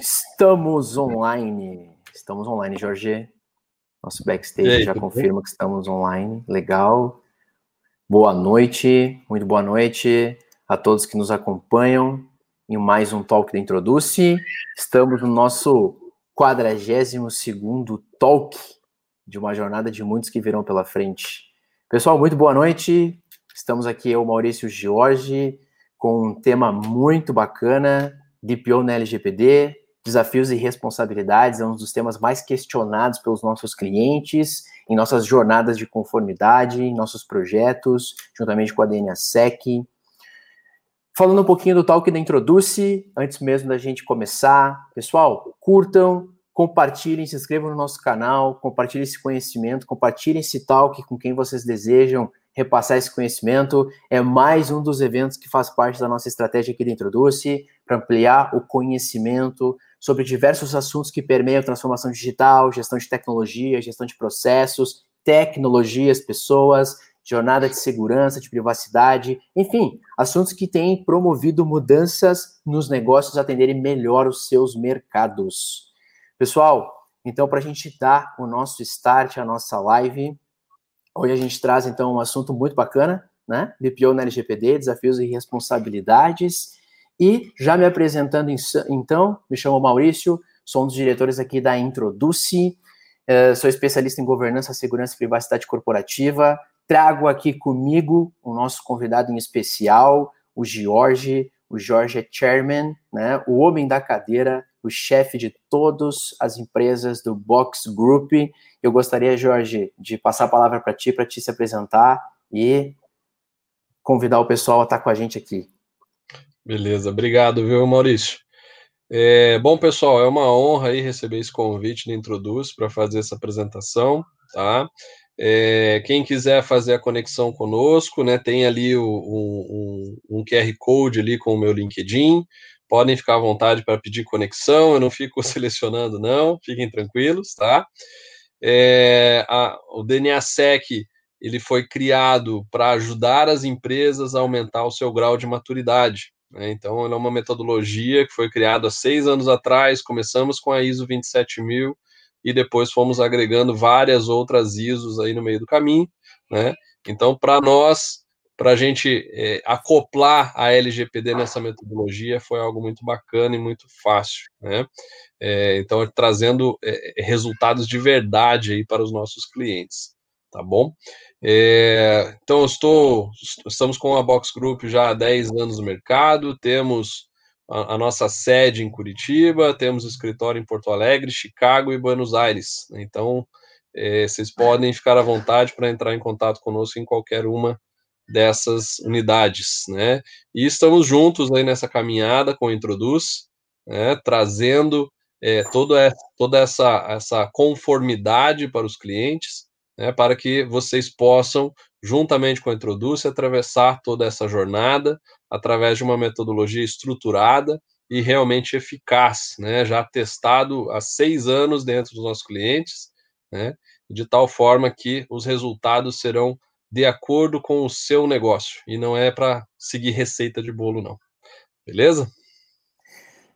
Estamos online. Estamos online, Jorge. Nosso backstage aí, já confirma bem? que estamos online. Legal. Boa noite, muito boa noite a todos que nos acompanham em mais um Talk da Introduce. Estamos no nosso 42º Talk de uma jornada de muitos que virão pela frente. Pessoal, muito boa noite. Estamos aqui, eu, Maurício Jorge, com um tema muito bacana, DPO na LGPD, desafios e responsabilidades, é um dos temas mais questionados pelos nossos clientes, em nossas jornadas de conformidade, em nossos projetos, juntamente com a DNA Sec. Falando um pouquinho do talk da Introduce, antes mesmo da gente começar, pessoal, curtam, compartilhem, se inscrevam no nosso canal, compartilhem esse conhecimento, compartilhem esse talk com quem vocês desejam repassar esse conhecimento. É mais um dos eventos que faz parte da nossa estratégia aqui da Introduce, para ampliar o conhecimento sobre diversos assuntos que permeiam transformação digital, gestão de tecnologia, gestão de processos, tecnologias, pessoas, jornada de segurança, de privacidade, enfim, assuntos que têm promovido mudanças nos negócios atenderem melhor os seus mercados. Pessoal, então, para a gente dar o nosso start, a nossa live, hoje a gente traz, então, um assunto muito bacana, né? BPO na LGPD, desafios e responsabilidades. E já me apresentando, então, me chamo Maurício, sou um dos diretores aqui da Introduce, uh, sou especialista em governança, segurança e privacidade corporativa. Trago aqui comigo o nosso convidado em especial, o Jorge. O Jorge é chairman, né, o homem da cadeira o chefe de todas as empresas do Box Group. Eu gostaria, Jorge, de passar a palavra para ti, para te se apresentar e convidar o pessoal a estar com a gente aqui. Beleza, obrigado, viu, Maurício? É, bom, pessoal, é uma honra aí receber esse convite da Introduz para fazer essa apresentação, tá? É, quem quiser fazer a conexão conosco, né, tem ali o, um, um, um QR Code ali com o meu LinkedIn, podem ficar à vontade para pedir conexão, eu não fico selecionando, não, fiquem tranquilos, tá? É, a, o DNA ele foi criado para ajudar as empresas a aumentar o seu grau de maturidade. Né? Então, ele é uma metodologia que foi criada há seis anos atrás. Começamos com a ISO 27000 e depois fomos agregando várias outras ISOs aí no meio do caminho. Né? Então, para nós, para a gente é, acoplar a LGPD nessa metodologia foi algo muito bacana e muito fácil, né? É, então, trazendo é, resultados de verdade aí para os nossos clientes, tá bom? É, então, estou, estamos com a Box Group já há 10 anos no mercado, temos a, a nossa sede em Curitiba, temos escritório em Porto Alegre, Chicago e Buenos Aires. Né? Então, é, vocês podem ficar à vontade para entrar em contato conosco em qualquer uma dessas unidades, né? E estamos juntos aí nessa caminhada com o Introduz, né, trazendo é, toda, toda essa, essa conformidade para os clientes, né, para que vocês possam, juntamente com a Introduz, atravessar toda essa jornada através de uma metodologia estruturada e realmente eficaz, né, já testado há seis anos dentro dos nossos clientes, né, de tal forma que os resultados serão de acordo com o seu negócio e não é para seguir receita de bolo, não. Beleza?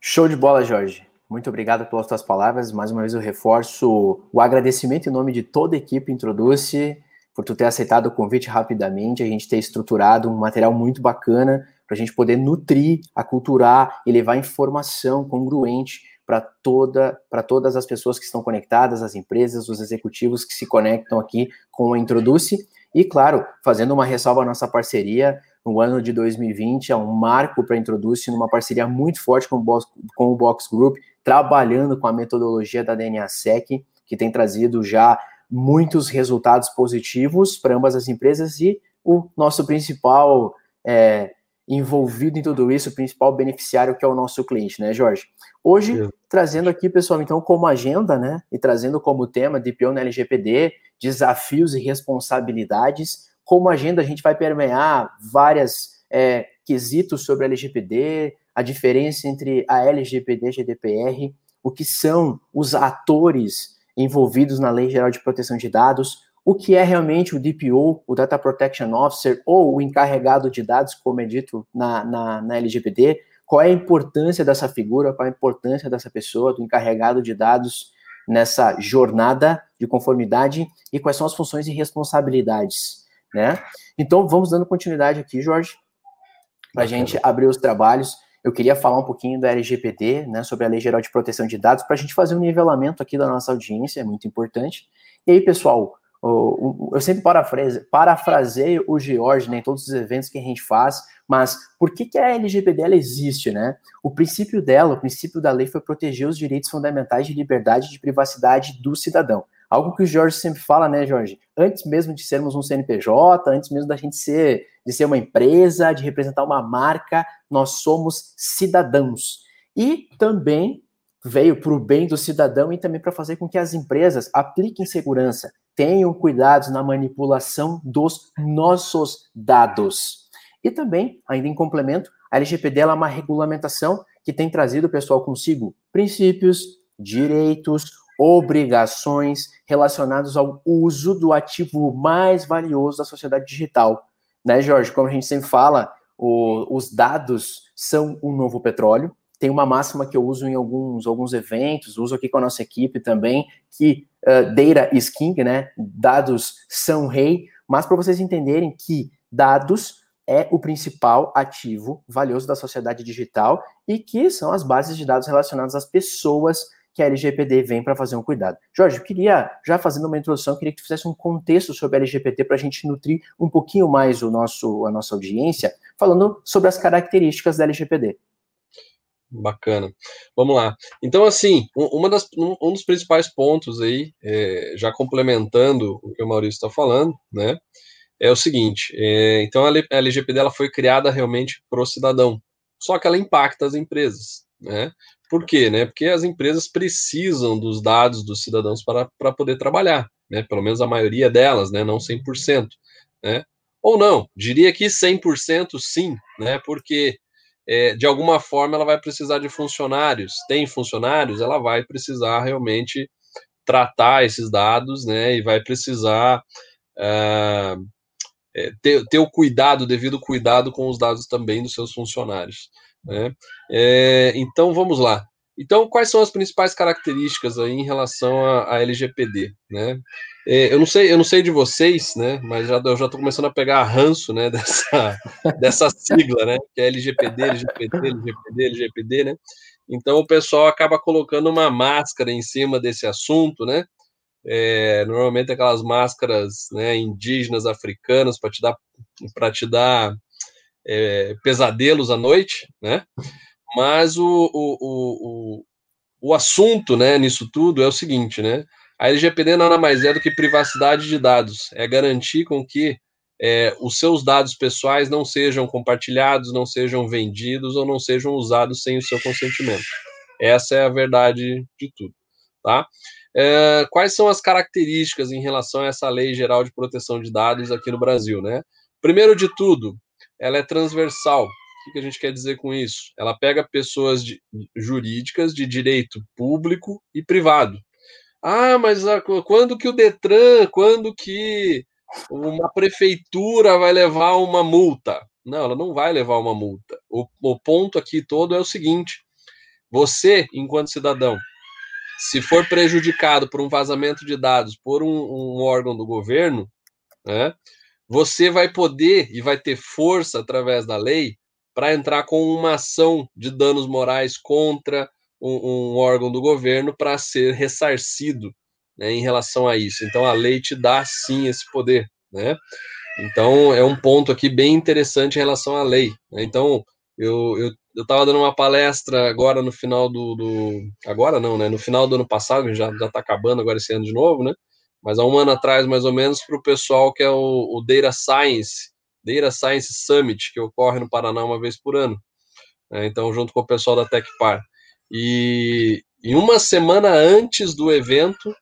Show de bola, Jorge. Muito obrigado pelas tuas palavras. Mais uma vez eu reforço o agradecimento em nome de toda a equipe Introduce por tu ter aceitado o convite rapidamente, a gente ter estruturado um material muito bacana para a gente poder nutrir, aculturar e levar informação congruente para toda, para todas as pessoas que estão conectadas, as empresas, os executivos que se conectam aqui com a Introduce e, claro, fazendo uma ressalva à nossa parceria, no ano de 2020 é um marco para introduzir numa parceria muito forte com o, Box, com o Box Group, trabalhando com a metodologia da DNA Sec, que tem trazido já muitos resultados positivos para ambas as empresas e o nosso principal é, envolvido em tudo isso, o principal beneficiário que é o nosso cliente, né, Jorge? Hoje, trazendo aqui, pessoal, então, como agenda, né, e trazendo como tema DPO na LGPD, desafios e responsabilidades. Como agenda, a gente vai permear várias é, quesitos sobre a LGPD, a diferença entre a LGPD e a GDPR, o que são os atores envolvidos na Lei Geral de Proteção de Dados, o que é realmente o DPO, o Data Protection Officer, ou o encarregado de dados, como é dito na, na, na LGPD, qual é a importância dessa figura, qual é a importância dessa pessoa, do encarregado de dados nessa jornada de conformidade e quais são as funções e responsabilidades, né? Então, vamos dando continuidade aqui, Jorge, para a gente abrir os trabalhos. Eu queria falar um pouquinho da LGPD, né, sobre a Lei Geral de Proteção de Dados, para a gente fazer um nivelamento aqui da nossa audiência, é muito importante. E aí, pessoal, eu sempre parafraseio o George né, em todos os eventos que a gente faz, mas por que, que a LGPD existe, né? O princípio dela, o princípio da lei foi proteger os direitos fundamentais de liberdade e de privacidade do cidadão. Algo que o Jorge sempre fala, né, Jorge? Antes mesmo de sermos um CNPJ, antes mesmo da gente ser, de ser uma empresa, de representar uma marca, nós somos cidadãos. E também veio para o bem do cidadão e também para fazer com que as empresas apliquem segurança, tenham cuidados na manipulação dos nossos dados. E também, ainda em complemento, a LGPD é uma regulamentação que tem trazido, pessoal, consigo princípios, direitos, obrigações relacionados ao uso do ativo mais valioso da sociedade digital. Né, Jorge? Como a gente sempre fala, o, os dados são o um novo petróleo. Tem uma máxima que eu uso em alguns, alguns eventos, uso aqui com a nossa equipe também, que uh, data is king, né? Dados são rei, mas para vocês entenderem que dados é o principal ativo valioso da sociedade digital e que são as bases de dados relacionadas às pessoas que a LGPD vem para fazer um cuidado. Jorge, eu queria, já fazendo uma introdução, queria que tu fizesse um contexto sobre a LGPD para a gente nutrir um pouquinho mais o nosso, a nossa audiência, falando sobre as características da LGPD. Bacana. Vamos lá. Então, assim, uma das, um dos principais pontos aí, é, já complementando o que o Maurício está falando, né, é o seguinte: é, então a LGPD ela foi criada realmente para o cidadão, só que ela impacta as empresas, né? Por quê? Né? Porque as empresas precisam dos dados dos cidadãos para, para poder trabalhar, né? Pelo menos a maioria delas, né? Não 100%, né? Ou não, diria que 100% sim, né? Porque é, de alguma forma ela vai precisar de funcionários. Tem funcionários, ela vai precisar realmente tratar esses dados, né? E vai precisar uh, é, ter, ter o cuidado, devido cuidado com os dados também dos seus funcionários. Né? É, então vamos lá. Então, quais são as principais características aí em relação à, LGPD, né? É, eu não sei, eu não sei de vocês, né? Mas já, eu já estou começando a pegar ranço, né? Dessa, dessa sigla, né? Que é LGPD, LGPD, LGPD, LGPD, né? Então o pessoal acaba colocando uma máscara em cima desse assunto, né? É, normalmente aquelas máscaras né, indígenas africanas para te dar para te dar é, pesadelos à noite, né? Mas o, o, o, o assunto né, nisso tudo é o seguinte, né? A LGPD nada mais é do que privacidade de dados, é garantir com que é, os seus dados pessoais não sejam compartilhados, não sejam vendidos ou não sejam usados sem o seu consentimento. Essa é a verdade de tudo, tá? É, quais são as características em relação a essa lei geral de proteção de dados aqui no Brasil, né? Primeiro de tudo, ela é transversal. O que a gente quer dizer com isso? Ela pega pessoas de, jurídicas de direito público e privado. Ah, mas a, quando que o Detran, quando que uma prefeitura vai levar uma multa? Não, ela não vai levar uma multa. O, o ponto aqui todo é o seguinte: você, enquanto cidadão, se for prejudicado por um vazamento de dados por um, um órgão do governo, né, você vai poder e vai ter força através da lei para entrar com uma ação de danos morais contra um, um órgão do governo para ser ressarcido né, em relação a isso. Então a lei te dá sim esse poder, né? Então é um ponto aqui bem interessante em relação à lei. Né? Então eu eu estava dando uma palestra agora no final do, do, agora não, né? No final do ano passado, já já está acabando agora esse ano de novo, né? Mas há um ano atrás, mais ou menos, para o pessoal que é o, o, Data Science, Data Science Summit, que ocorre no Paraná uma vez por ano. É, então, junto com o pessoal da TecPar. E, e uma semana antes do evento,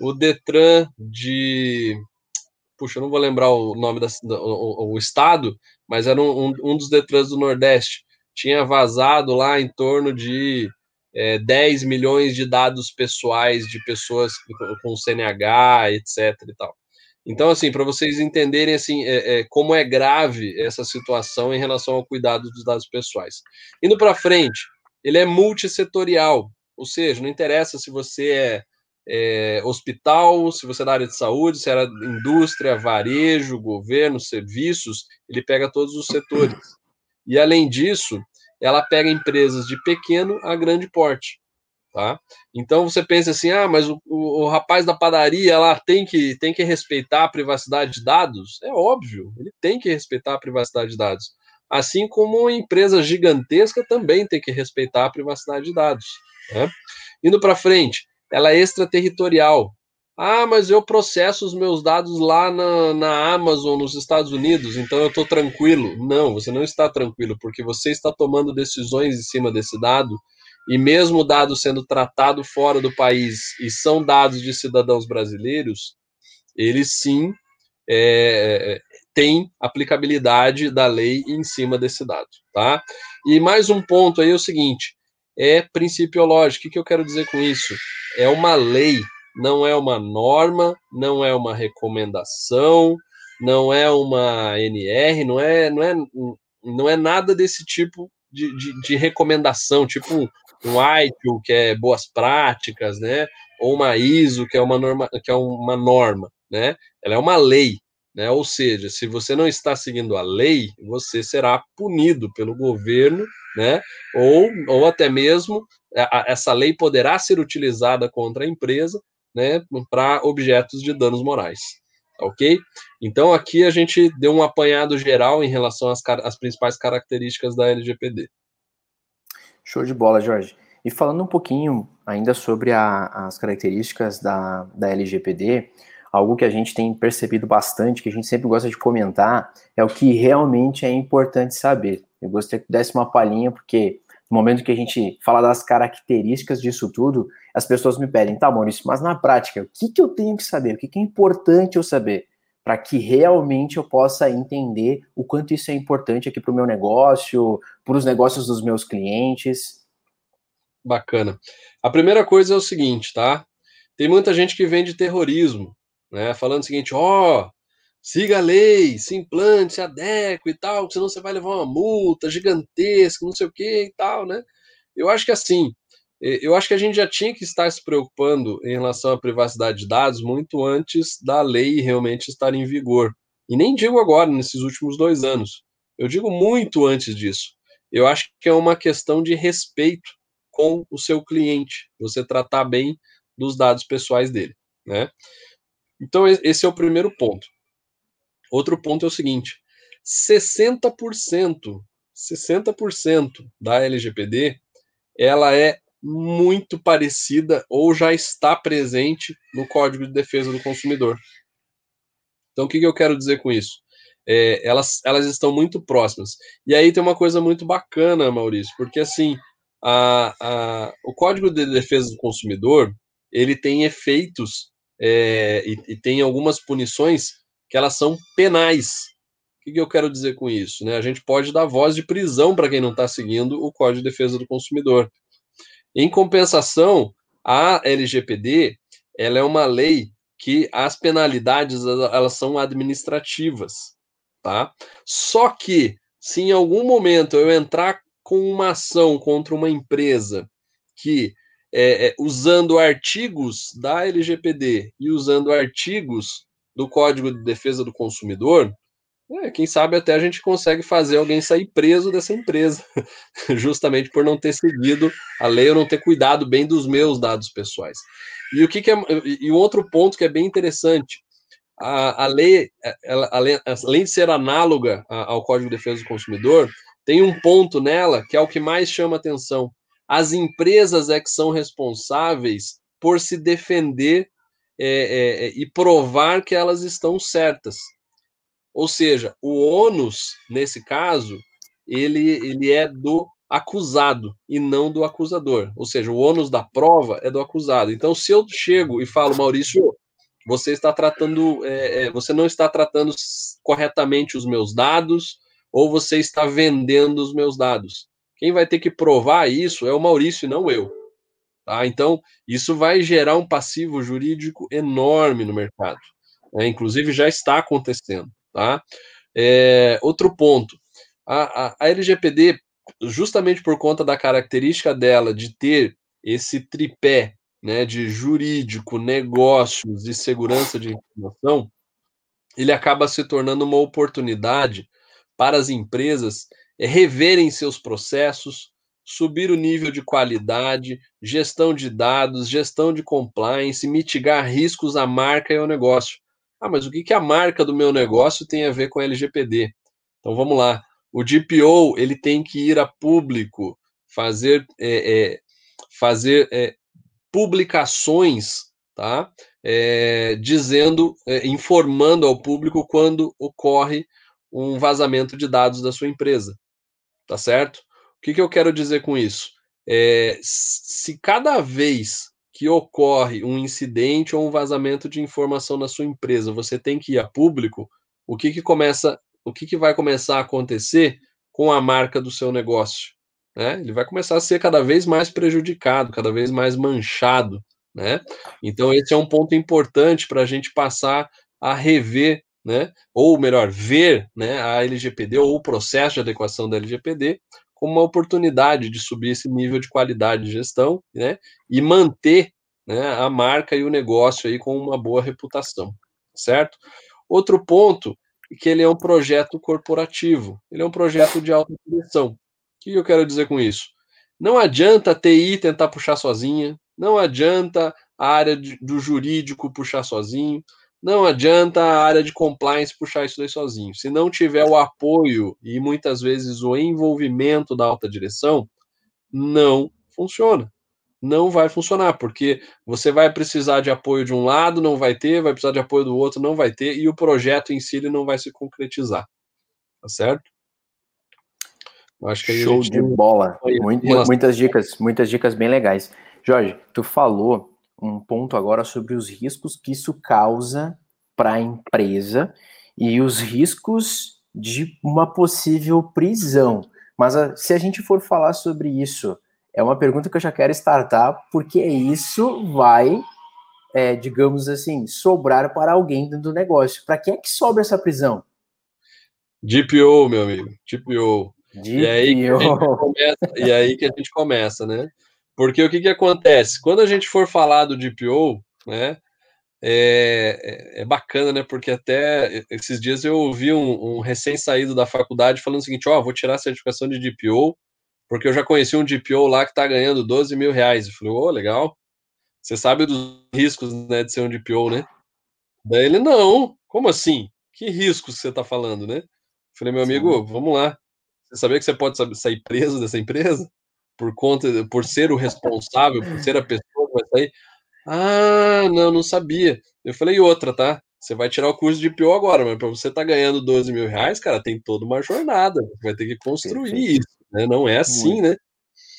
o Detran de. Puxa, eu não vou lembrar o nome da, o, o estado, mas era um, um, dos Detrans do Nordeste. Tinha vazado lá em torno de é, 10 milhões de dados pessoais de pessoas com CNH, etc. E, tal. Então, assim, para vocês entenderem assim, é, é, como é grave essa situação em relação ao cuidado dos dados pessoais. Indo para frente, ele é multissetorial, ou seja, não interessa se você é, é, hospital, se você é da área de saúde, se era indústria, varejo, governo, serviços, ele pega todos os setores. E além disso, ela pega empresas de pequeno a grande porte. Tá? Então você pensa assim, ah, mas o, o, o, rapaz da padaria lá tem que, tem que respeitar a privacidade de dados? É óbvio, ele tem que respeitar a privacidade de dados. Assim como uma empresa gigantesca também tem que respeitar a privacidade de dados. Né? Indo para frente, ela é extraterritorial. Ah, mas eu processo os meus dados lá na, na Amazon, nos Estados Unidos, então eu estou tranquilo. Não, você não está tranquilo, porque você está tomando decisões em cima desse dado e mesmo dados sendo tratado fora do país e são dados de cidadãos brasileiros, eles sim é, têm aplicabilidade da lei em cima desse dado, tá? E mais um ponto aí é o seguinte, é principiológico. O que eu quero dizer com isso? É uma lei, não é uma norma, não é uma recomendação, não é uma NR, não é, não é, não é nada desse tipo de, de, de recomendação, tipo um ITIL, que é boas práticas, né? Ou uma ISO, que é uma norma, que é uma norma, né? Ela é uma lei, né? Ou seja, se você não está seguindo a lei, você será punido pelo governo, né? Ou, ou até mesmo essa lei poderá ser utilizada contra a empresa, né? Para objetos de danos morais. Ok? Então aqui a gente deu um apanhado geral em relação às, às principais características da LGPD. Show de bola, Jorge. E falando um pouquinho ainda sobre a, as características da, da LGPD, algo que a gente tem percebido bastante, que a gente sempre gosta de comentar, é o que realmente é importante saber. Eu gostaria que desse uma palhinha, porque no momento que a gente fala das características disso tudo, as pessoas me pedem, tá, Maurício, mas na prática, o que, que eu tenho que saber? O que, que é importante eu saber? Para que realmente eu possa entender o quanto isso é importante aqui para o meu negócio, para os negócios dos meus clientes. Bacana. A primeira coisa é o seguinte, tá? Tem muita gente que vende terrorismo, né? Falando o seguinte, ó, oh, siga a lei, se implante, se adeque e tal, senão você vai levar uma multa gigantesca, não sei o que e tal, né? Eu acho que assim, eu acho que a gente já tinha que estar se preocupando em relação à privacidade de dados muito antes da lei realmente estar em vigor. E nem digo agora, nesses últimos dois anos. Eu digo muito antes disso eu acho que é uma questão de respeito com o seu cliente, você tratar bem dos dados pessoais dele, né? Então esse é o primeiro ponto. Outro ponto é o seguinte: 60%, 60% da LGPD, ela é muito parecida ou já está presente no Código de Defesa do Consumidor. Então, o que, que eu quero dizer com isso? é, elas, elas estão muito próximas. E aí tem uma coisa muito bacana, Maurício, porque assim, a, a, o Código de Defesa do Consumidor, ele tem efeitos é, e, e, tem algumas punições que elas são penais. O que, eu quero dizer com isso? Né? A gente pode dar voz de prisão para quem não está seguindo o Código de Defesa do Consumidor. Em compensação, a LGPD ela é uma lei que as penalidades elas são administrativas tá? Só que se em algum momento eu entrar com uma ação contra uma empresa que é, é, usando artigos da LGPD e usando artigos do Código de Defesa do Consumidor, é, quem sabe até a gente consegue fazer alguém sair preso dessa empresa, justamente por não ter seguido a lei ou não ter cuidado bem dos meus dados pessoais. E o que, que é, e outro ponto que é bem interessante, a, a lei, ela, além, além de ser análoga ao Código de Defesa do Consumidor, tem um ponto nela que é o que mais chama atenção. As empresas é que são responsáveis por se defender é, é, é, e provar que elas estão certas. Ou seja, o ônus, nesse caso, ele, ele é do acusado e não do acusador. Ou seja, o ônus da prova é do acusado. Então, se eu chego e falo, Maurício, você está tratando, é, é, você não está tratando corretamente os meus dados, ou você está vendendo os meus dados. Quem vai ter que provar isso é o Maurício não eu. Tá? Então, isso vai gerar um passivo jurídico enorme no mercado. né? inclusive já está acontecendo. Tá? É, outro ponto, a, a, a LGPD, justamente por conta da característica dela de ter esse tripé né, de jurídico, negócios e segurança de informação, ele acaba se tornando uma oportunidade para as empresas reverem seus processos, subir o nível de qualidade, gestão de dados, gestão de compliance, mitigar riscos à marca e ao negócio. Ah, mas o que, que a marca do meu negócio tem a ver com LGPD? Então vamos lá. O DPO ele tem que ir a público, fazer, é, é, fazer é, publicações, tá? É, dizendo, é, informando ao público quando ocorre um vazamento de dados da sua empresa, tá certo? Que, que eu quero dizer com isso? É, se cada vez que ocorre um incidente ou um vazamento de informação na sua empresa, você tem que ir a público, o que, que começa, o que, que vai começar a acontecer com a marca do seu negócio? Né? Ele vai começar a ser cada vez mais prejudicado, cada vez mais manchado. Né? Então, esse é um ponto importante para a gente passar a rever, né? ou melhor, ver né, a LGPD ou o processo de adequação da LGPD como uma oportunidade de subir esse nível de qualidade de gestão, né, e manter né, a marca e o negócio aí com uma boa reputação, certo? Outro ponto é que ele é um projeto corporativo, ele é um projeto de alta direção. O que eu quero dizer com isso? Não adianta a TI tentar puxar sozinha, não adianta a área de, do jurídico puxar sozinho, não adianta a área de compliance puxar isso daí sozinho. Se não tiver o apoio e muitas vezes o envolvimento da alta direção, não funciona. Não vai funcionar, porque você vai precisar de apoio de um lado, não vai ter, vai precisar de apoio do outro, não vai ter, e o projeto em si ele não vai se concretizar. Tá certo? Acho que Show de bola. muitas dicas, muitas dicas bem legais. Jorge, tu falou um ponto agora sobre os riscos que isso causa para a empresa e os riscos de uma possível prisão. Mas a, ah, se a gente for falar sobre isso, é uma pergunta que eu já quero startar, porque isso vai, é, digamos assim, sobrar para alguém dentro do negócio. Para quem é que sobra essa prisão? DPO, meu amigo, DPO. DPO. E aí, começa, e aí que a gente começa, né? Porque o que, que acontece? Quando a gente for falar do DPO, né, é, é, é bacana, né? Porque até esses dias eu ouvi um, um recém-saído da faculdade falando o seguinte: Ó, oh, vou tirar a certificação de DPO, porque eu já conheci um DPO lá que tá ganhando 12 mil reais. Eu falei: Ô, oh, legal. Você sabe dos riscos né, de ser um DPO, né? Daí ele: Não, como assim? Que riscos você tá falando, né? Eu falei: Meu amigo, vamos lá. Você sabia que você pode sair preso dessa empresa? Por conta, por ser o responsável, por ser a pessoa que vai sair. Ah, não, não sabia. Eu falei outra, tá? Você vai tirar o curso de PO agora, mas para você estar tá ganhando 12 mil reais, cara, tem toda uma jornada. Você vai ter que construir Perfeito. isso, né? Não é assim, Muito. né?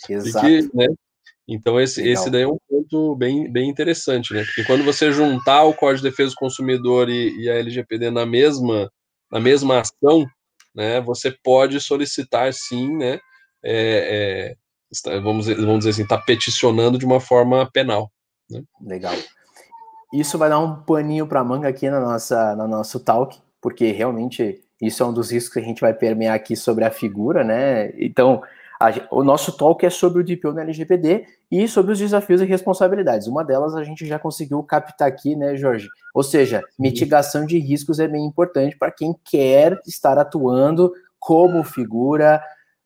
Exato. Que, né? Então, esse, esse daí é um ponto bem, bem interessante, né? Porque quando você juntar o Código de Defesa do Consumidor e, e a LGPD na mesma, na mesma ação, né? Você pode solicitar, sim, né? É, é, vamos, vamos dizer assim, está peticionando de uma forma penal. Né? Legal. Isso vai dar um paninho para manga aqui na nossa, no nosso talk, porque realmente isso é um dos riscos que a gente vai permear aqui sobre a figura, né? Então, a, o nosso talk é sobre o DPO no LGPD e sobre os desafios e responsabilidades. Uma delas a gente já conseguiu captar aqui, né, Jorge? Ou seja, mitigação de riscos é bem importante para quem quer estar atuando como figura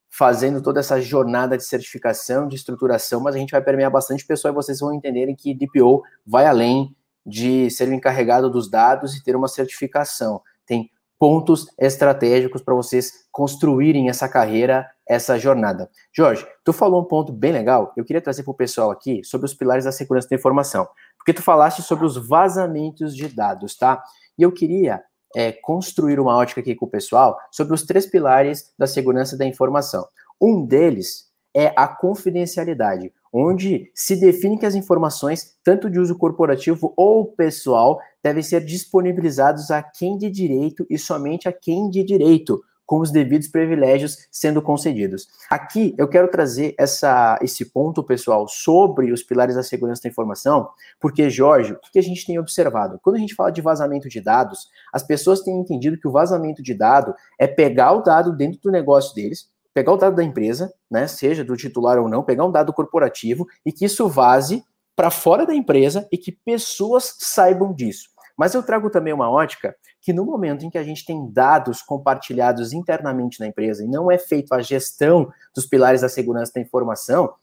fazendo toda essa jornada de certificação, de estruturação, mas a gente vai permear bastante pessoal e vocês vão entenderem que DPO vai além de ser o encarregado dos dados e ter uma certificação. Tem pontos estratégicos para vocês construírem essa carreira, essa jornada. Jorge, tu falou um ponto bem legal, eu queria trazer para o pessoal aqui sobre os pilares da segurança da informação, porque tu falaste sobre os vazamentos de dados, tá? E eu queria é, construir uma ótica aqui com o pessoal sobre os três pilares da segurança da informação. Um deles é a confidencialidade, onde se define que as informações, tanto de uso corporativo ou pessoal, devem ser disponibilizados a quem de direito e somente a quem de direito, com os devidos privilégios sendo concedidos. Aqui eu quero trazer essa, esse ponto, pessoal, sobre os pilares da segurança da informação, porque, Jorge, o que a gente tem observado? Quando a gente fala de vazamento de dados, as pessoas têm entendido que o vazamento de dado é pegar o dado dentro do negócio deles, pegar o dado da empresa, né, seja do titular ou não, pegar um dado corporativo e que isso vaze para fora da empresa e que pessoas saibam disso. Mas eu trago também uma ótica que no momento em que a gente tem dados compartilhados internamente na empresa e não é feito a gestão dos pilares da segurança da informação,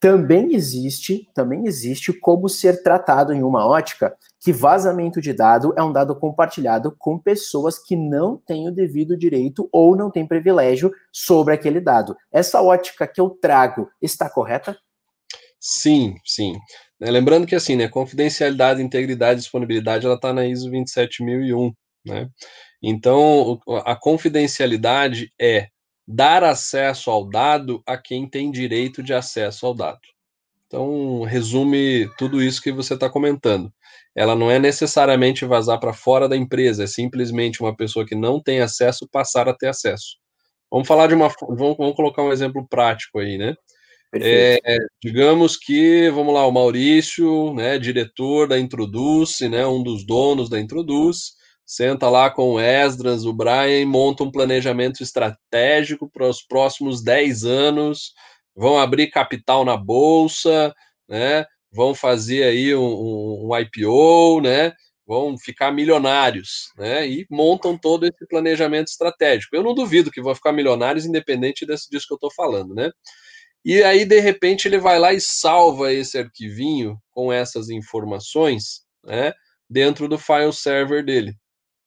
também existe, também existe como ser tratado em uma ótica que vazamento de dado é um dado compartilhado com pessoas que não têm o devido direito ou não têm privilégio sobre aquele dado. Essa ótica que eu trago está correta? Sim, sim. Né, lembrando que assim, né, confidencialidade, integridade disponibilidade, ela está na ISO 27001, né? Então, a confidencialidade é dar acesso ao dado a quem tem direito de acesso ao dado. Então, resume tudo isso que você está comentando. Ela não é necessariamente vazar para fora da empresa, é simplesmente uma pessoa que não tem acesso passar a ter acesso. Vamos falar de uma. Vamos, vamos colocar um exemplo prático aí, né? É, digamos que, vamos lá, o Maurício, né, diretor da Introduce, né, um dos donos da Introduce, senta lá com o Esdras, o Brian, monta um planejamento estratégico para os próximos 10 anos, vão abrir capital na bolsa, né? Vão fazer aí um, um IPO, né? Vão ficar milionários, né? E montam todo esse planejamento estratégico. Eu não duvido que vão ficar milionários, independente desse, disso que eu estou falando, né? E aí, de repente, ele vai lá e salva esse arquivinho com essas informações, né? Dentro do file server dele.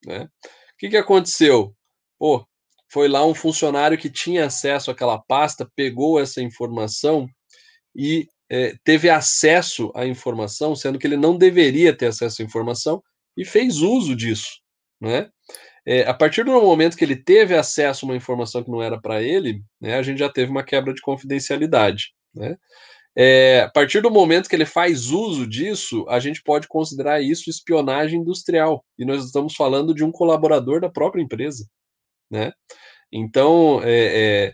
Né? O que, que aconteceu? Pô, foi lá um funcionário que tinha acesso àquela pasta, pegou essa informação e é, teve acesso à informação, sendo que ele não deveria ter acesso à informação, e fez uso disso. Né? É, a partir do momento que ele teve acesso a uma informação que não era para ele, né, a gente já teve uma quebra de confidencialidade. Né? É, a partir do momento que ele faz uso disso, a gente pode considerar isso espionagem industrial. E nós estamos falando de um colaborador da própria empresa. Né? Então, é, é,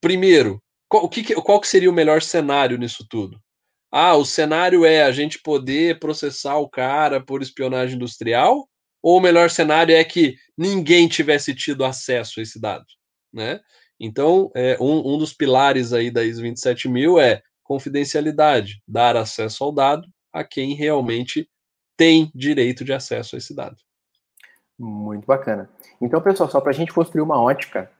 primeiro, qual, que, qual que seria o melhor cenário nisso tudo? Ah, o cenário é a gente poder processar o cara por espionagem industrial? Ou o melhor cenário é que ninguém tivesse tido acesso a esse dado? Né? Então, é, um, um dos pilares aí da ISO 27000 é confidencialidade, dar acesso ao dado a quem realmente tem direito de acesso a esse dado. Muito bacana. Então, pessoal, só para a gente construir uma ótica,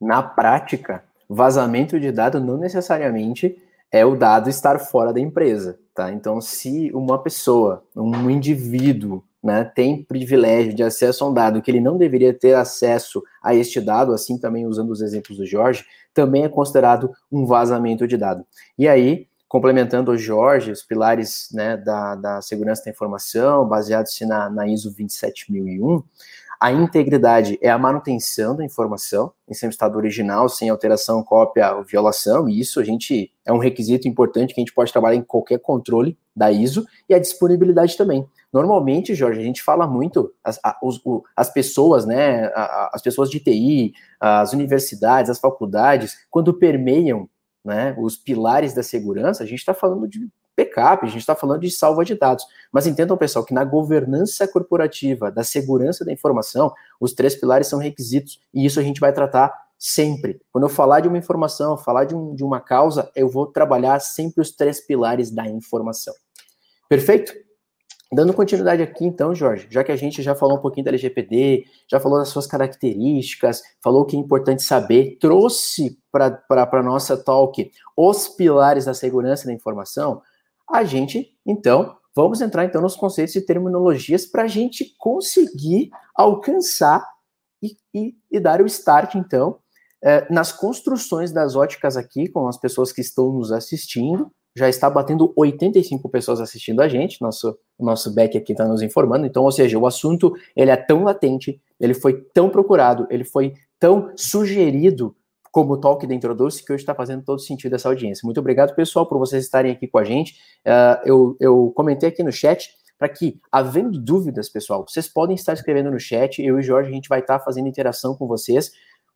na prática, vazamento de dado não necessariamente é o dado estar fora da empresa, tá? Então, se uma pessoa, um indivíduo, né, tem privilégio de acesso a um dado que ele não deveria ter acesso a este dado, assim também usando os exemplos do Jorge, também é considerado um vazamento de dado. E aí, complementando o Jorge, os pilares né, da, da segurança da informação, baseados na, na ISO 27001, a integridade é a manutenção da informação em seu estado original, sem alteração, cópia ou violação, e isso a gente é um requisito importante que a gente pode trabalhar em qualquer controle da ISO, e a disponibilidade também. Normalmente, Jorge, a gente fala muito, as, as pessoas, né, as pessoas de TI, as universidades, as faculdades, quando permeiam né, os pilares da segurança, a gente está falando de backup, a gente está falando de salva de dados. Mas entendam, pessoal, que na governança corporativa da segurança da informação, os três pilares são requisitos, e isso a gente vai tratar sempre. Quando eu falar de uma informação, falar de, um, de uma causa, eu vou trabalhar sempre os três pilares da informação. Perfeito? Dando continuidade aqui, então, Jorge, já que a gente já falou um pouquinho da LGPD, já falou das suas características, falou o que é importante saber, trouxe para a nossa talk os pilares da segurança da informação, a gente, então, vamos entrar então nos conceitos e terminologias para a gente conseguir alcançar e, e, e, dar o start, então, eh, nas construções das óticas aqui, com as pessoas que estão nos assistindo, já está batendo 85 pessoas assistindo a gente, nosso, nosso back aqui está nos informando, então, ou seja, o assunto ele é tão latente, ele foi tão procurado, ele foi tão sugerido como o talk da Introduce, que hoje está fazendo todo sentido essa audiência. Muito obrigado, pessoal, por vocês estarem aqui com a gente. Uh, eu, eu comentei aqui no chat para que, havendo dúvidas, pessoal, vocês podem estar escrevendo no chat, eu e Jorge, a gente vai estar fazendo interação com vocês,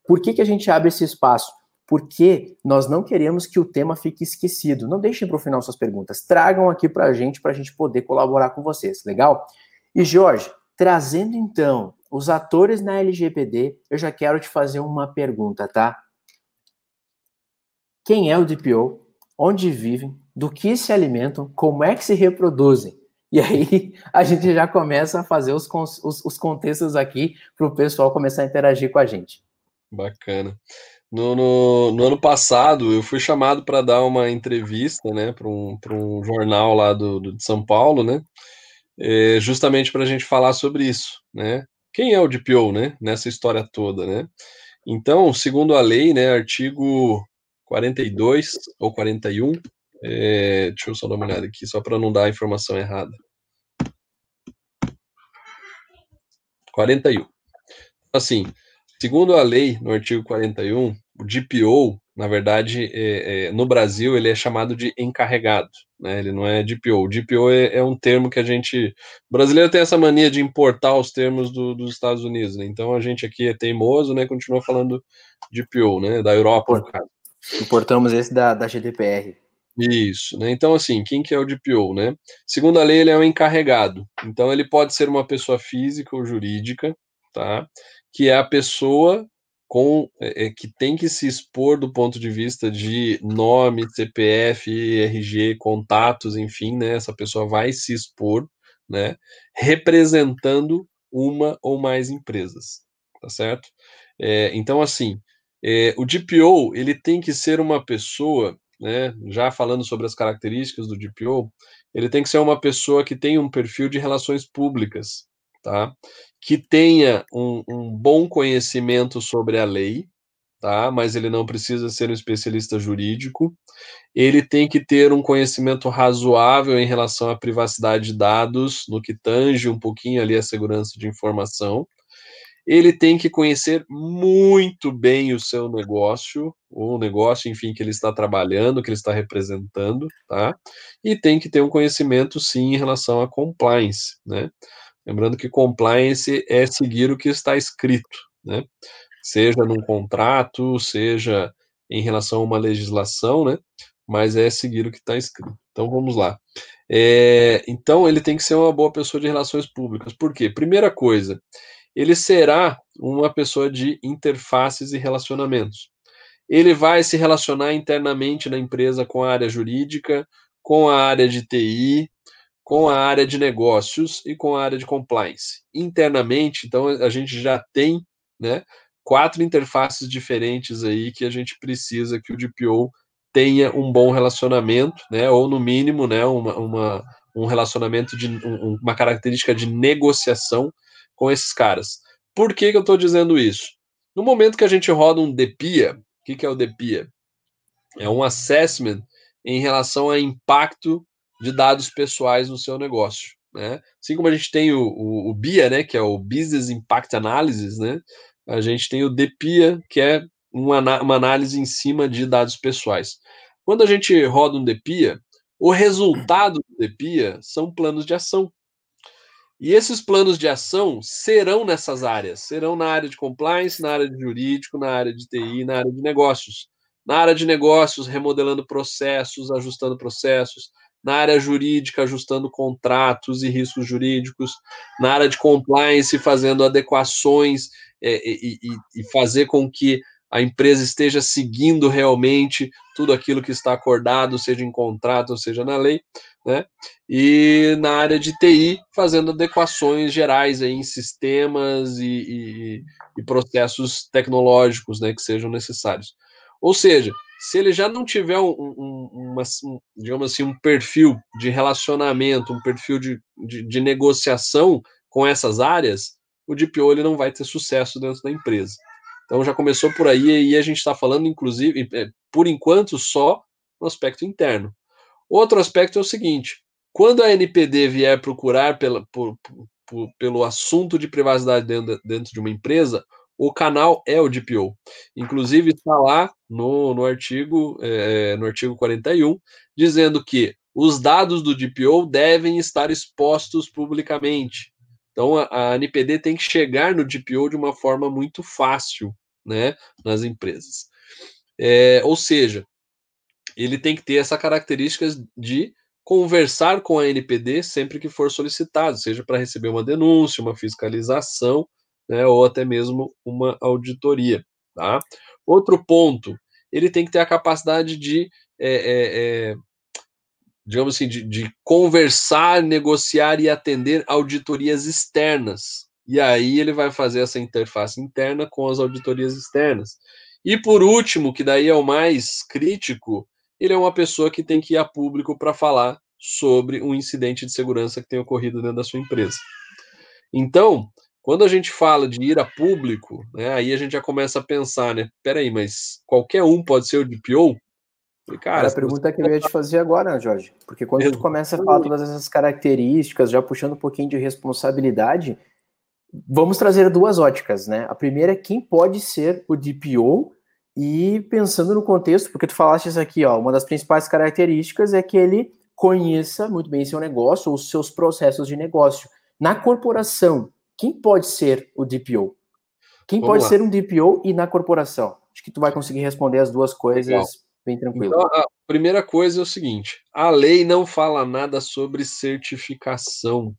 Por que, que a gente abre esse espaço? Porque nós não queremos que o tema fique esquecido. Não deixem para o final suas perguntas. Tragam aqui para a gente, para a gente poder colaborar com vocês. Legal? E, Jorge, trazendo então os atores na LGPD, eu já quero te fazer uma pergunta, tá? Quem é o DPO? Onde vivem? Do que se alimentam? Como é que se reproduzem? E aí a gente já começa a fazer os, os, os contextos aqui para o pessoal começar a interagir com a gente. Bacana. No, no, no ano passado, eu fui chamado para dar uma entrevista né, para um, um jornal lá do, do, de São Paulo, né? É, justamente para a gente falar sobre isso, né? Quem é o DPO, né? Nessa história toda, né? Então, segundo a lei, né, artigo 42 ou 41, é, deixa eu só dar uma olhada aqui, só para não dar a informação errada. 41. Assim, segundo a lei, no artigo 41, o DPO, na verdade, é, é, no Brasil, ele é chamado de encarregado, né? Ele não é DPO. O DPO é, é, um termo que a gente. O brasileiro tem essa mania de importar os termos do, dos Estados Unidos, né? Então a gente aqui é teimoso, né? Continua falando DPO, né? Da Europa, no caso. Importamos esse da, da GDPR. Isso, né? Então, assim, quem que é o DPO, né? Segundo a lei, ele é um encarregado. Então, ele pode ser uma pessoa física ou jurídica, tá? Que é a pessoa com é, é que tem que se expor do ponto de vista de nome, CPF, RG, contatos, enfim, né? Essa pessoa vai se expor, né? Representando uma ou mais empresas, tá certo? É, então, assim, é, o DPO ele tem que ser uma pessoa, né, já falando sobre as características do DPO, ele tem que ser uma pessoa que tenha um perfil de relações públicas, tá? Que tenha um, um bom conhecimento sobre a lei, tá? Mas ele não precisa ser um especialista jurídico. Ele tem que ter um conhecimento razoável em relação à privacidade de dados, no que tange um pouquinho ali a segurança de informação ele tem que conhecer muito bem o seu negócio, o negócio, enfim, que ele está trabalhando, que ele está representando, tá? E tem que ter um conhecimento, sim, em relação a compliance, né? Lembrando que compliance é seguir o que está escrito, né? Seja num contrato, seja em relação a uma legislação, né? Mas é seguir o que está escrito. Então vamos lá. É, então ele tem que ser uma boa pessoa de relações públicas. Por quê? Primeira coisa, ele será uma pessoa de interfaces e relacionamentos. Ele vai se relacionar internamente na empresa com a área jurídica, com a área de TI, com a área de negócios e com a área de compliance. Internamente, então, a gente já tem né, quatro interfaces diferentes aí que a gente precisa que o DPO tenha um bom relacionamento, né, ou no mínimo, né, uma, uma um relacionamento de um, uma característica de negociação com esses caras. Por que, que eu estou dizendo isso? No momento que a gente roda um DPIA, o que, que é o DPIA? É um assessment em relação ao impacto de dados pessoais no seu negócio. Né? Assim como a gente tem o, o, o, BIA, né, que é o Business Impact Analysis, né? a gente tem o DPIA, que é uma, uma análise em cima de dados pessoais. Quando a gente roda um DPIA, o resultado do DPIA são planos de ação. E esses planos de ação serão nessas áreas, serão na área de compliance, na área de jurídico, na área de TI, na área de negócios. Na área de negócios, remodelando processos, ajustando processos. Na área jurídica, ajustando contratos e riscos jurídicos. Na área de compliance, fazendo adequações é, e, e, e fazer com que a empresa esteja seguindo realmente tudo aquilo que está acordado, seja em contrato seja na lei, né? E na área de TI, fazendo adequações gerais aí em sistemas e, e, e processos tecnológicos, né, que sejam necessários. Ou seja, se ele já não tiver um, um, uma, um, digamos assim, um perfil de relacionamento, um perfil de, de, de negociação com essas áreas, o DPO ele não vai ter sucesso dentro da empresa. Então já começou por aí e a gente está falando, inclusive, é, por enquanto, só no aspecto interno. Outro aspecto é o seguinte: quando a NPD vier procurar pela, por, por, pelo assunto de privacidade dentro, dentro de uma empresa, o canal é o DPO. Inclusive está lá no, no artigo é, no artigo 41 dizendo que os dados do DPO devem estar expostos publicamente. Então a, a NPD tem que chegar no DPO de uma forma muito fácil, né, nas empresas. É, ou seja, ele tem que ter essa característica de conversar com a NPD sempre que for solicitado, seja para receber uma denúncia, uma fiscalização, né, ou até mesmo uma auditoria. Tá? Outro ponto, ele tem que ter a capacidade de, é, é, é, digamos assim, de, de conversar, negociar e atender auditorias externas. E aí ele vai fazer essa interface interna com as auditorias externas. E por último, que daí é o mais crítico, ele é uma pessoa que tem que ir a público para falar sobre um incidente de segurança que tem ocorrido dentro da sua empresa. Então, quando a gente fala de ir a público, né, aí a gente já começa a pensar, né? Peraí, mas qualquer um pode ser o DPO? Cara, a pergunta que eu ia te fazer agora, Jorge, porque quando tu começa a falar todas essas características, já puxando um pouquinho de responsabilidade, vamos trazer duas óticas, né? A primeira é quem pode ser o DPO e pensando no contexto, porque tu falaste isso aqui, ó, uma das principais características é que ele conheça muito bem seu negócio ou seus processos de negócio. Na corporação, quem pode ser o DPO? Quem Vamos pode lá. ser um DPO e na corporação? Acho que tu vai conseguir responder as duas coisas Legal. bem tranquilo. Então, a primeira coisa é o seguinte: a lei não fala nada sobre certificação,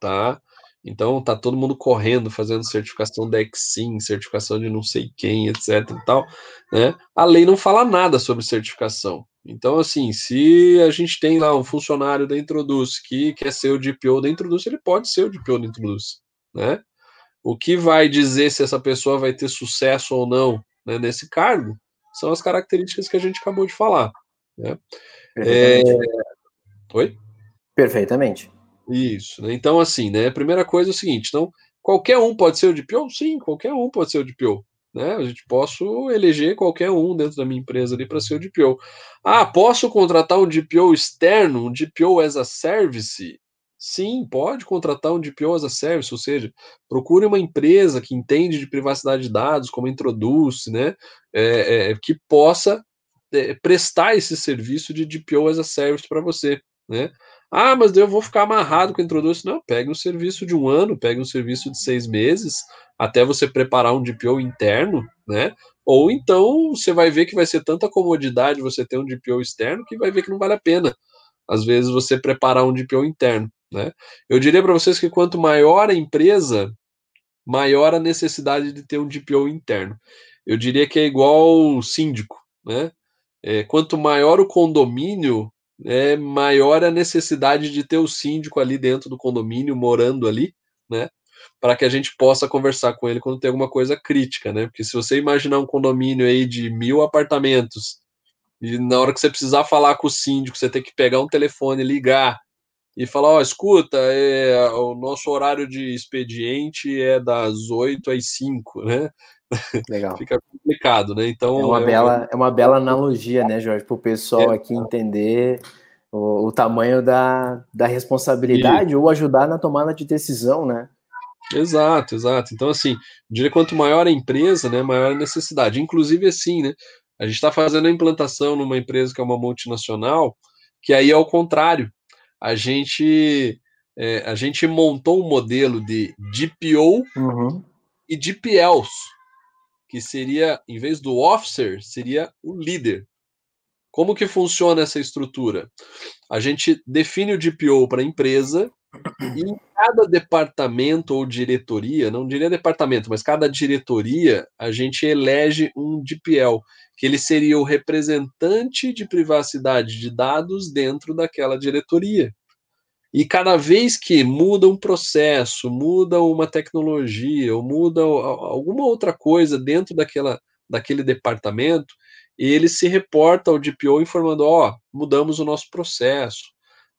tá? Então tá todo mundo correndo, fazendo certificação da Exim, certificação de não sei quem, etc e tal, né? A lei não fala nada sobre certificação. Então, assim, se a gente tem lá um funcionário da Introduz que quer ser o DPO da Introduz, ele pode ser o DPO da Introduz né? O que vai dizer se essa pessoa vai ter sucesso ou não né, nesse cargo são as características que a gente acabou de falar. Né? Perfeitamente. É... Oi? Perfeitamente. Isso. Né? Então, assim, né? A primeira coisa é o seguinte: então, qualquer um pode ser o DPO? Sim, qualquer um pode ser o DPO. Né? A gente posso eleger qualquer um dentro da minha empresa ali para ser o DPO. Ah, posso contratar um DPO externo, um DPO as a service? Sim, pode contratar um DPO as a service, ou seja, procure uma empresa que entende de privacidade de dados, como introduz, né, é, é, que possa é, prestar esse serviço de DPO as a service para você, né. Ah, mas eu vou ficar amarrado com o Introduce. Não, pegue um serviço de um ano, pegue um serviço de seis meses, até você preparar um DPO interno, né? Ou então você vai ver que vai ser tanta comodidade você ter um DPO externo que vai ver que não vale a pena. Às vezes você preparar um DPO interno. Né? Eu diria para vocês que quanto maior a empresa, maior a necessidade de ter um DPO interno. Eu diria que é igual síndico. Né? É, quanto maior o condomínio, é maior a necessidade de ter o síndico ali dentro do condomínio, morando ali, né? para que a gente possa conversar com ele quando tem alguma coisa crítica, né? Porque se você imaginar um condomínio aí de mil apartamentos e na hora que você precisar falar com o síndico, você tem que pegar um telefone, ligar e falar, ó, oh, escuta, é, o nosso horário de expediente é das 8 às 5, né? Legal. Fica complicado, né? Então é uma é bela é uma bela analogia, né, Jorge, para o pessoal é, aqui entender o, o, tamanho da, da responsabilidade e... ou ajudar na tomada de decisão, né? Exato, exato. Então assim, diria quanto maior a empresa, né, maior a necessidade. Inclusive assim, né? A gente está fazendo a implantação numa empresa que é uma multinacional, que aí é o contrário a gente é, a gente montou um modelo de DPO uhum. e DPLs, que seria, em vez do officer, seria o líder. Como que funciona essa estrutura? A gente define o DPO para a empresa e em cada departamento ou diretoria, não diria departamento, mas cada diretoria, a gente elege um DPL, que ele seria o representante de privacidade de dados dentro daquela diretoria. E cada vez que muda um processo, muda uma tecnologia, ou muda alguma outra coisa dentro daquela, daquele departamento, ele se reporta ao DPO informando: ó, oh, mudamos o nosso processo.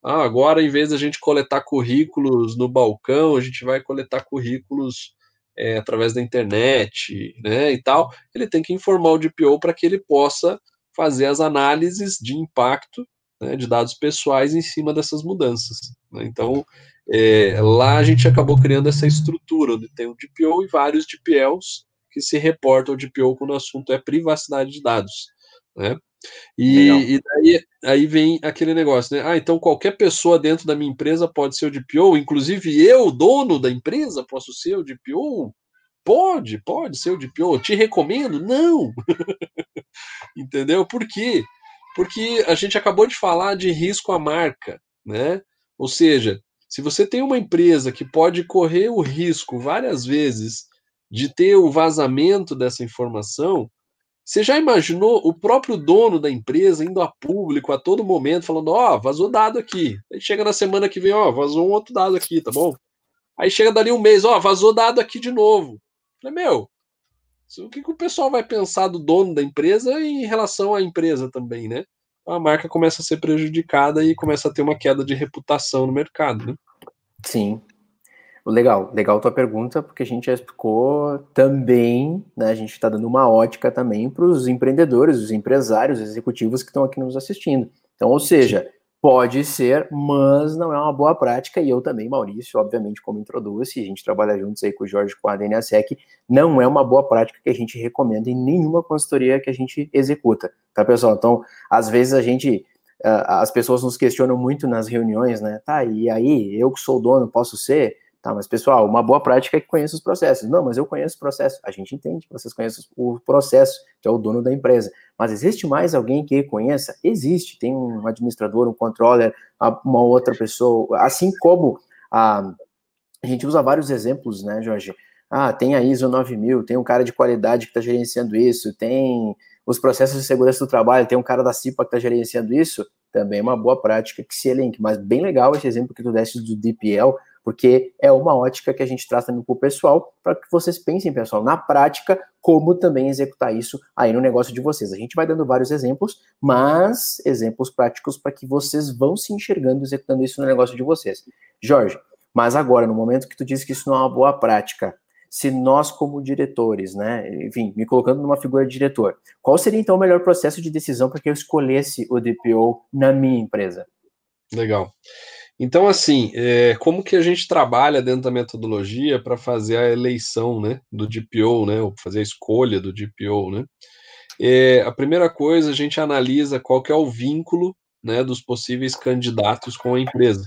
Ah, agora, em vez da gente coletar currículos no balcão, a gente vai coletar currículos é, através da internet, né, e tal. Ele tem que informar o DPO para que ele possa fazer as análises de impacto né, de dados pessoais em cima dessas mudanças. Né? Então, é, lá a gente acabou criando essa estrutura, onde tem o DPO e vários DPLs que se reportam ao DPO quando o assunto é privacidade de dados. Né? E, e daí aí vem aquele negócio, né? Ah, então qualquer pessoa dentro da minha empresa pode ser o DPO, inclusive eu, dono da empresa, posso ser o DPO? Pode, pode ser o DPO. Te recomendo? Não. Entendeu? Por quê? Porque a gente acabou de falar de risco à marca, né? Ou seja, se você tem uma empresa que pode correr o risco várias vezes de ter o vazamento dessa informação, você já imaginou o próprio dono da empresa indo a público a todo momento falando: Ó, oh, vazou dado aqui. Aí chega na semana que vem: Ó, oh, vazou um outro dado aqui, tá bom? Aí chega dali um mês: Ó, oh, vazou dado aqui de novo. falei, meu, o que, que o pessoal vai pensar do dono da empresa em relação à empresa também, né? A marca começa a ser prejudicada e começa a ter uma queda de reputação no mercado, né? Sim, Legal, legal tua pergunta, porque a gente já explicou também, né, a gente está dando uma ótica também para os empreendedores, os empresários, os executivos que estão aqui nos assistindo. Então, ou seja, pode ser, mas não é uma boa prática, e eu também, Maurício, obviamente, como introduz, e a gente trabalha juntos aí com o Jorge, com a DNASEC, não é uma boa prática que a gente recomenda em nenhuma consultoria que a gente executa, tá, pessoal? Então, às vezes a gente as pessoas nos questionam muito nas reuniões, né? Tá, e aí, eu que sou dono, posso ser? Tá, mas pessoal, uma boa prática é que conheça os processos. Não, mas eu conheço o processo. A gente entende que vocês conhecem o processo, que é o dono da empresa. Mas existe mais alguém que conheça? Existe. Tem um administrador, um controller, uma outra pessoa. Assim como a, a gente usa vários exemplos, né, Jorge? Ah, tem a ISO 9000, tem um cara de qualidade que está gerenciando isso, tem os processos de segurança do trabalho, tem um cara da CIPA que está gerenciando isso. Também é uma boa prática que se elenque. Mas bem legal esse exemplo que tu deste do DPL porque é uma ótica que a gente traz também para o pessoal, para que vocês pensem, pessoal, na prática, como também executar isso aí no negócio de vocês. A gente vai dando vários exemplos, mas exemplos práticos para que vocês vão se enxergando executando isso no negócio de vocês. Jorge, mas agora, no momento que tu disse que isso não é uma boa prática, se nós, como diretores, né, enfim, me colocando numa figura de diretor, qual seria então o melhor processo de decisão para que eu escolhesse o DPO na minha empresa? Legal. Então, assim, é, como que a gente trabalha dentro da metodologia para fazer a eleição né, do DPO, né, ou fazer a escolha do DPO? Né? É, a primeira coisa, a gente analisa qual que é o vínculo né, dos possíveis candidatos com a empresa.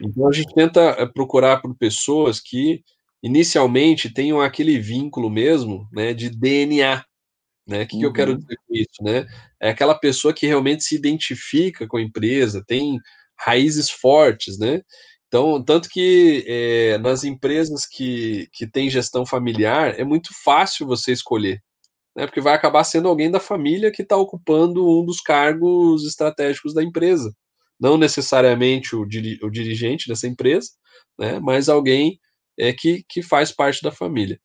Então, a gente tenta é, procurar por pessoas que, inicialmente, tenham aquele vínculo mesmo né, de DNA. Né? O que, uhum. que eu quero uhum. dizer com isso? Né? É aquela pessoa que realmente se identifica com a empresa, tem raízes fortes, né? Então, tanto que é, nas empresas que, que têm gestão familiar, é muito fácil você escolher, né? Porque vai acabar sendo alguém da família que está ocupando um dos cargos estratégicos da empresa. Não necessariamente o, o dirigente dessa empresa, né? Mas alguém é, que, que faz parte da família.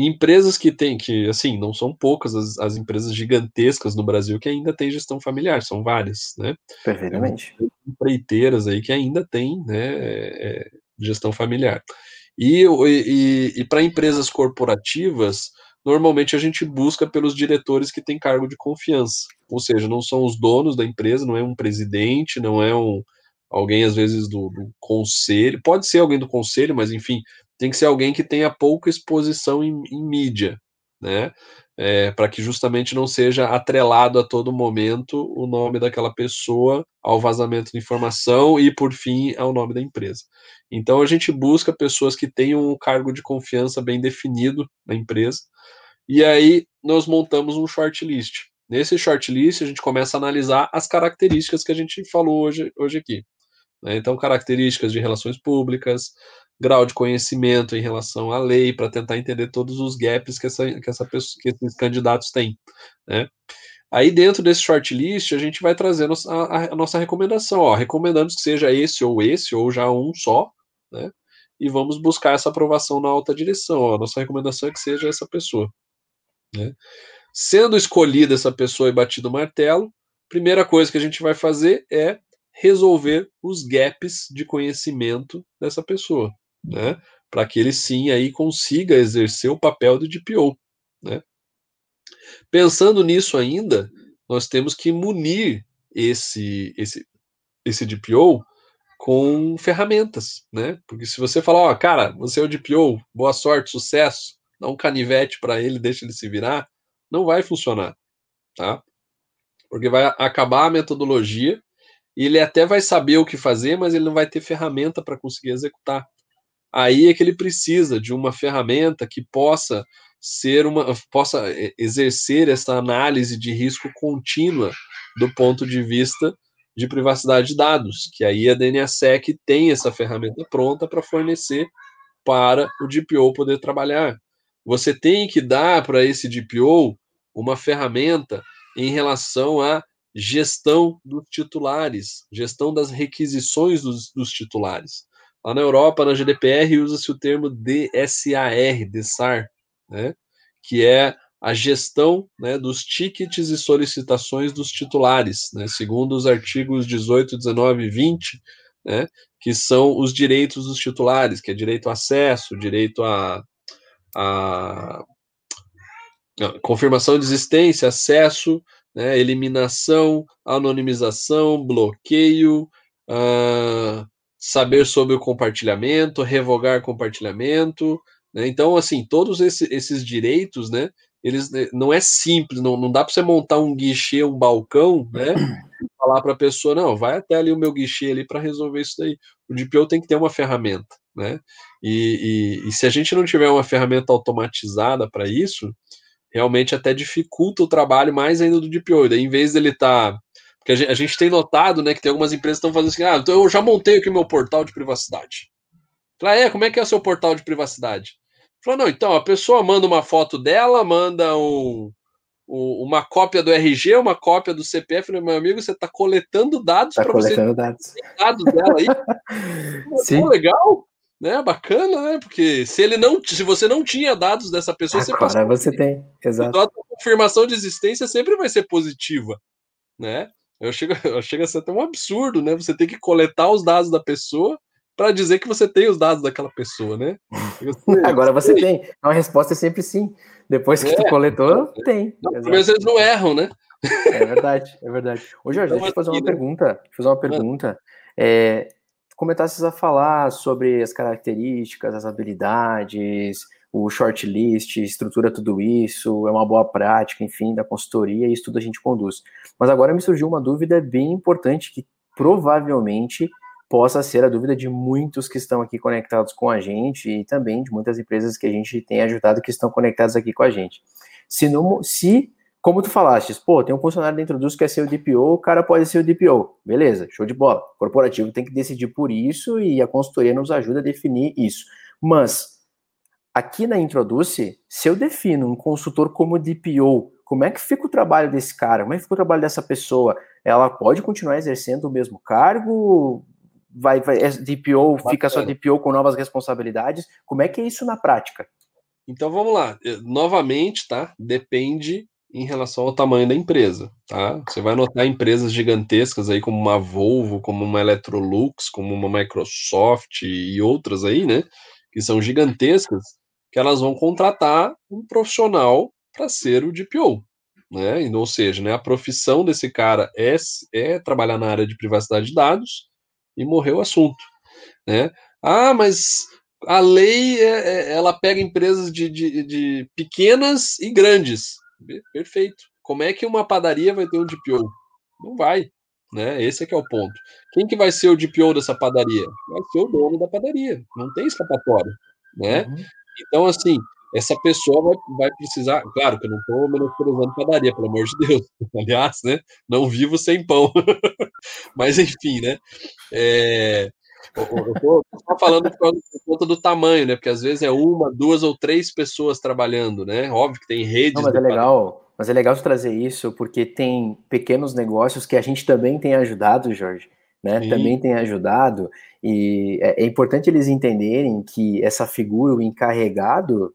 E empresas que têm, que assim, não são poucas as, as, empresas gigantescas no Brasil que ainda têm gestão familiar, são várias, né? Perfeitamente. Empreiteiras aí que ainda têm né, é, gestão familiar. E, e, e para empresas corporativas, normalmente a gente busca pelos diretores que têm cargo de confiança. Ou seja, não são os donos da empresa, não é um presidente, não é um alguém às vezes do, do conselho, pode ser alguém do conselho, mas enfim, tem que ser alguém que tenha pouca exposição em, em mídia, né? É, para que justamente não seja atrelado a todo momento o nome daquela pessoa ao vazamento de informação e, por fim, ao nome da empresa. Então, a gente busca pessoas que tenham um cargo de confiança bem definido na empresa, e aí nós montamos um shortlist. Nesse shortlist, a gente começa a analisar as características que a gente falou hoje, hoje aqui. Né? Então, características de relações públicas, grau de conhecimento em relação à lei, para tentar entender todos os gaps que, essa, que, essa pessoa, que esses candidatos têm. Né? Aí, dentro desse shortlist, a gente vai trazendo a, a, nossa recomendação. Ó, recomendamos que seja esse ou esse, ou já um só, né? e vamos buscar essa aprovação na alta direção. Ó, nossa recomendação é que seja essa pessoa. Né? Sendo escolhida essa pessoa e batido o martelo, primeira coisa que a gente vai fazer é resolver os gaps de conhecimento dessa pessoa né? Para que ele sim aí consiga exercer o papel do DPO, né? Pensando nisso ainda, nós temos que munir esse esse esse DPO com ferramentas, né? Porque se você falar, ó, cara, você é o DPO, boa sorte, sucesso, dá um canivete para ele, deixa ele se virar, não vai funcionar, tá? Porque vai acabar a metodologia, ele até vai saber o que fazer, mas ele não vai ter ferramenta para conseguir executar. aí é que ele precisa de uma ferramenta que possa ser uma possa exercer essa análise de risco contínua do ponto de vista de privacidade de dados, que aí a DNASEC tem essa ferramenta pronta para fornecer para o DPO poder trabalhar. Você tem que dar para esse DPO uma ferramenta em relação à gestão dos titulares, gestão das requisições dos, dos titulares. Lá na Europa, na GDPR, usa-se o termo DSAR, DSAR, né, que é a gestão né, dos tickets e solicitações dos titulares, né, segundo os artigos 18, 19 e 20, né, que são os direitos dos titulares, que é direito a acesso, direito a, a, confirmação de existência, acesso, né, eliminação, anonimização, bloqueio, uh, saber sobre o compartilhamento, revogar compartilhamento. Né, então, assim, todos esse, esses direitos, né, eles né, não é simples, não, não dá para você montar um guichê, um balcão, né? E falar para a pessoa, não, vai até ali o meu guichê ali para resolver isso daí. O DPO tem que ter uma ferramenta, né? E, e, e se a gente não tiver uma ferramenta automatizada para isso, realmente até dificulta o trabalho mais ainda do DPO. Daí, em vez dele estar. Tá, porque a gente, a gente, tem notado, né, que tem algumas empresas que estão fazendo assim, ah, então eu já montei aqui meu portal de privacidade. Fala, é, como é que é o seu portal de privacidade? Falou, não, então, a pessoa manda uma foto dela, manda um, um, uma cópia do RG, uma cópia do CPF. Falei, meu amigo, você está coletando dados para você. coletando dados. dados dela aí. Sim. legal, né? Bacana, né? Porque se ele não, se você não tinha dados dessa pessoa, Agora você, você tem, exato. Então, a confirmação de existência sempre vai ser positiva, né? Eu chego, eu chego a ser até um absurdo, né? Você tem que coletar os dados da pessoa para dizer que você tem os dados daquela pessoa, né? Agora você tem. Então a resposta é sempre sim. Depois que é, tu coletou, tem. Não, pelo menos eles não erram, né? É verdade, é verdade. Ô Jorge, então, deixa eu fazer uma pergunta. Fazer uma pergunta. É, começasse a falar sobre as características, as habilidades, o shortlist, estrutura tudo isso, é uma boa prática, enfim, da consultoria, e isso tudo a gente conduz. Mas agora me surgiu uma dúvida bem importante que provavelmente possa ser a dúvida de muitos que estão aqui conectados com a gente e também de muitas empresas que a gente tem ajudado que estão conectadas aqui com a gente. Se, não, se como tu falaste, pô, tem um funcionário dentro dos que é ser o DPO, o cara pode ser o DPO. Beleza, show de bola. O corporativo tem que decidir por isso e a consultoria nos ajuda a definir isso. Mas, aqui na Introduce, se eu defino um consultor como DPO, como é que fica o trabalho desse cara? Como é que fica o trabalho dessa pessoa? Ela pode continuar exercendo o mesmo cargo? vai, vai é DPO, Bacana. fica só DPO com novas responsabilidades. Como é que é isso na prática? Então vamos lá. Novamente, tá? Depende em relação ao tamanho da empresa, tá? Você vai notar empresas gigantescas aí como uma Volvo, como uma Electrolux, como uma Microsoft e outras aí, né? Que são gigantescas, que elas vão contratar um profissional para ser o DPO, né? Ou seja, né, a profissão desse cara é, é trabalhar na área de privacidade de dados e morreu o assunto, né? Ah, mas a lei é, é, ela pega empresas de, de, de, pequenas e grandes. Perfeito. Como é que uma padaria vai ter um DPO? Não vai, né? Esse é que é o ponto. Quem que vai ser o DPO dessa padaria? Vai ser o dono da padaria. Não tem escapatória, né? Uhum. Então, assim, essa pessoa vai, vai precisar. Claro que eu não estou menosprezando padaria, pelo amor de Deus. Aliás, né? Não vivo sem pão. Mas, enfim, né? É, eu estou falando por, por conta do tamanho, né? Porque às vezes é uma, duas ou três pessoas trabalhando, né? Óbvio que tem redes. Não, mas é legal. Mas é legal trazer isso, porque tem pequenos negócios que a gente também tem ajudado, Jorge. Né, também tem ajudado, e é, é importante eles entenderem que essa figura, o encarregado,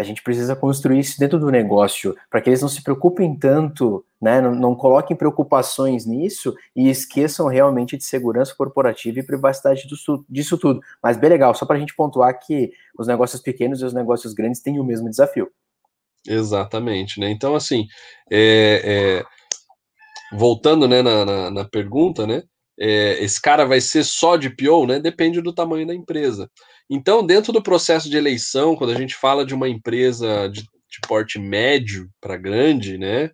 a gente precisa construir isso dentro do negócio, para que eles não se preocupem tanto, né, não, não, coloquem preocupações nisso e esqueçam realmente de segurança corporativa e privacidade disso tudo. Mas bem legal, só para a gente pontuar que os negócios pequenos e os negócios grandes têm o mesmo desafio. Exatamente, né? Então, assim, é, é, voltando né, na, na, na pergunta, né? É, esse cara vai ser só de PO, né? Depende do tamanho da empresa. Então, dentro do processo de eleição, quando a gente fala de uma empresa de, de porte médio para grande, né,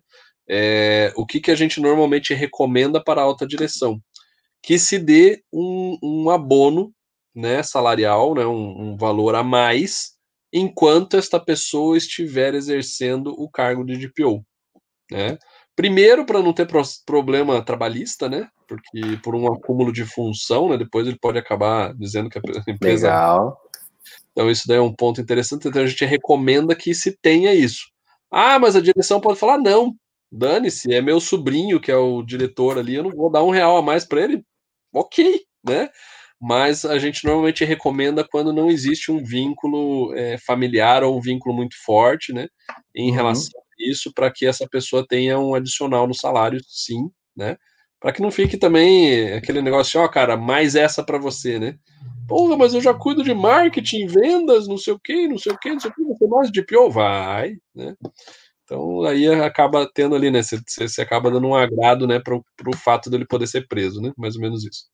é, o que, que a gente normalmente recomenda para a alta direção? Que se dê um, um abono né, salarial, né, um, um valor a mais, enquanto esta pessoa estiver exercendo o cargo de DPO. Né? Primeiro, para não ter pro problema trabalhista, né? Porque por um acúmulo de função, né? Depois ele pode acabar dizendo que a empresa. Legal. Então, isso daí é um ponto interessante. Então, a gente recomenda que se tenha isso. Ah, mas a direção pode falar: não, dane-se, é meu sobrinho que é o diretor ali, eu não vou dar um real a mais para ele. Ok, né? Mas a gente normalmente recomenda quando não existe um vínculo é, familiar ou um vínculo muito forte, né? Em uhum. relação a isso, para que essa pessoa tenha um adicional no salário, sim, né? Para que não fique também aquele negócio, ó, cara, mais essa para você, né? Porra, mas eu já cuido de marketing, vendas, não sei o que, não sei o que, não sei o que, você mais de PO? Vai, né? Então aí acaba tendo ali, né? Você, você acaba dando um agrado, né, para o fato dele poder ser preso, né? Mais ou menos isso.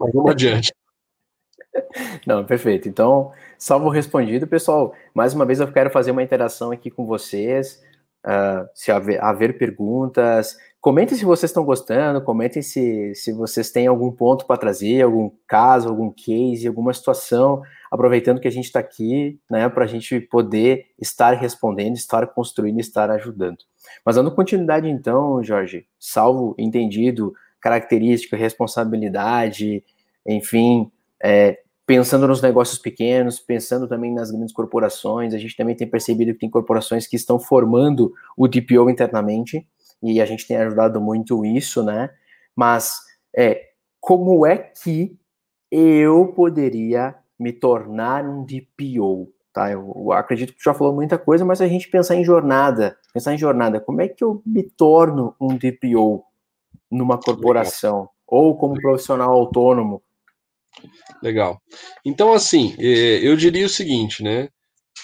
Mas vamos adiante. Não, perfeito. Então, salvo respondido, pessoal. Mais uma vez eu quero fazer uma interação aqui com vocês. Uh, se haver, haver, perguntas, comentem se vocês estão gostando, comentem se, se vocês têm algum ponto para trazer, algum caso, algum case, alguma situação, aproveitando que a gente está aqui, né, para a gente poder estar respondendo, estar construindo, estar ajudando. Mas dando continuidade então, Jorge, salvo entendido, característica, responsabilidade, enfim, é, pensando nos negócios pequenos, pensando também nas grandes corporações, a gente também tem percebido que tem corporações que estão formando o DPO internamente, e a gente tem ajudado muito isso, né? Mas é, como é que eu poderia me tornar um DPO? Tá? Eu, acredito que tu já falou muita coisa, mas a gente pensar em jornada, pensar em jornada, como é que eu me torno um DPO numa corporação? Legal. Ou como Legal. profissional autônomo? Legal. Então, assim, é, eu diria o seguinte, né?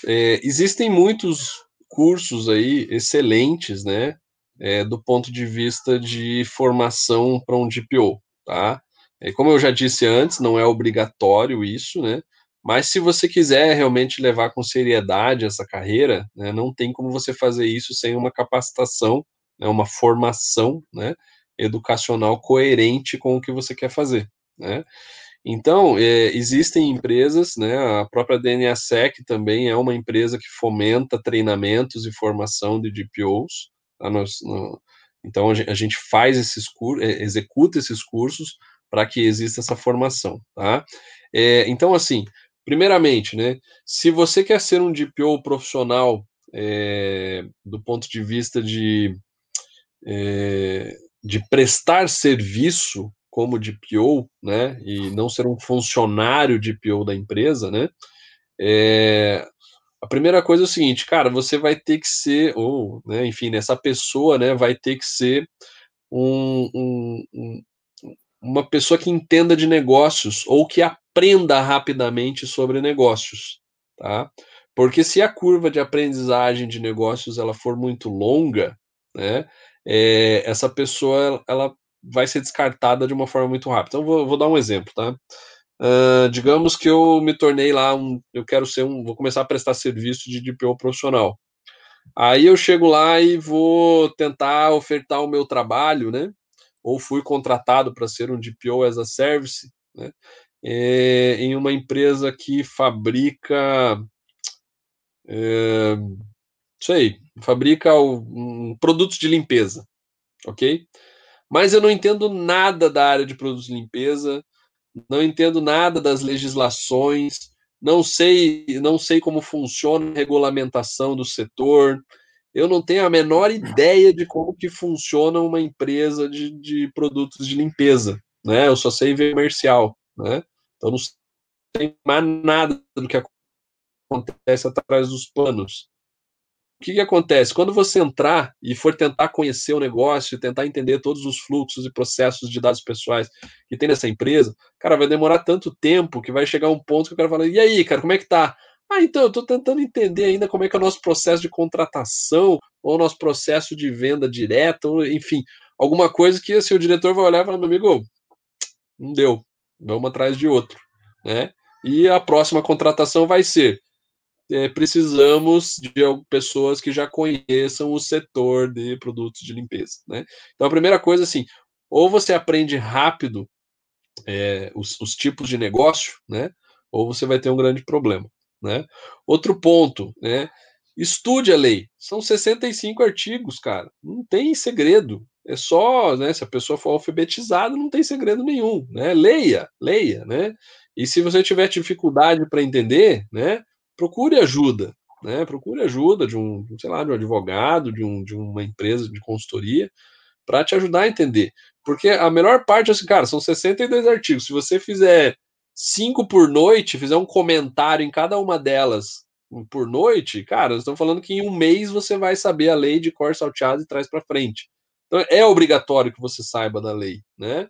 É, existem muitos cursos aí excelentes, né? É, do ponto de vista de formação para um DPO, tá? É, como eu já disse antes, não é obrigatório isso, né? Mas se você quiser realmente levar com seriedade essa carreira, né, não tem como você fazer isso sem uma capacitação, né, uma formação né, educacional coerente com o que você quer fazer. Né? Então, é, existem empresas, né, a própria DNASEC também é uma empresa que fomenta treinamentos e formação de DPOs, Tá? Nós, no, então a gente faz esses cursos, é, executa esses cursos para que exista essa formação, tá? É, então, assim, primeiramente, né, se você quer ser um DPO profissional é, do ponto de vista de, é, de prestar serviço como DPO, né, e não ser um funcionário DPO da empresa, né, é, a primeira coisa é o seguinte, cara, você vai ter que ser, ou, né, enfim, essa pessoa, né, vai ter que ser um, um, um, uma pessoa que entenda de negócios ou que aprenda rapidamente sobre negócios, tá? Porque se a curva de aprendizagem de negócios ela for muito longa, né, é, essa pessoa ela vai ser descartada de uma forma muito rápida. Então, vou, vou dar um exemplo, tá? Uh, digamos que eu me tornei lá um, eu quero ser um, vou começar a prestar serviço de DPO profissional. Aí eu chego lá e vou tentar ofertar o meu trabalho, né? Ou fui contratado para ser um DPO as a service, né? É, em uma empresa que fabrica, é, isso aí, fabrica um, produtos de limpeza, ok? Mas eu não entendo nada da área de produtos de limpeza não entendo nada das legislações, não sei, não sei como funciona a regulamentação do setor, eu não tenho a menor ideia de como que funciona uma empresa de, de produtos de limpeza, né? Eu só sei ver comercial, né? Então não sei mais nada do que acontece atrás dos panos que, que acontece? Quando você entrar e for tentar conhecer o negócio, tentar entender todos os fluxos e processos de dados pessoais que tem nessa empresa, cara, vai demorar tanto tempo que vai chegar um ponto que o cara fala: e aí, cara, como é que tá? Ah, então, eu estou tentando entender ainda como é que é o nosso processo de contratação, ou o nosso processo de venda direta, ou, enfim, alguma coisa que assim, o diretor vai olhar e falar, meu amigo, não deu, vamos atrás de outro, né? E a próxima contratação vai ser é, precisamos de pessoas que já conheçam o setor de produtos de limpeza, né? Então a primeira coisa assim, ou você aprende rápido é, os, os, tipos de negócio, né? Ou você vai ter um grande problema, né? Outro ponto, né? Estude a lei. São 65 artigos, cara. Não tem segredo. É só, né? Se a pessoa for alfabetizada, não tem segredo nenhum, né? Leia, leia, né? E se você tiver dificuldade para entender, né? Procure ajuda, né? Procure ajuda de um, sei lá, de um advogado, de, um, de uma empresa de consultoria, para te ajudar a entender. Porque a melhor parte, assim, cara, são 62 artigos. Se você fizer cinco por noite, fizer um comentário em cada uma delas por noite, cara, estão falando que em um mês você vai saber a lei de cor salteado e traz para frente. Então é obrigatório que você saiba da lei, né?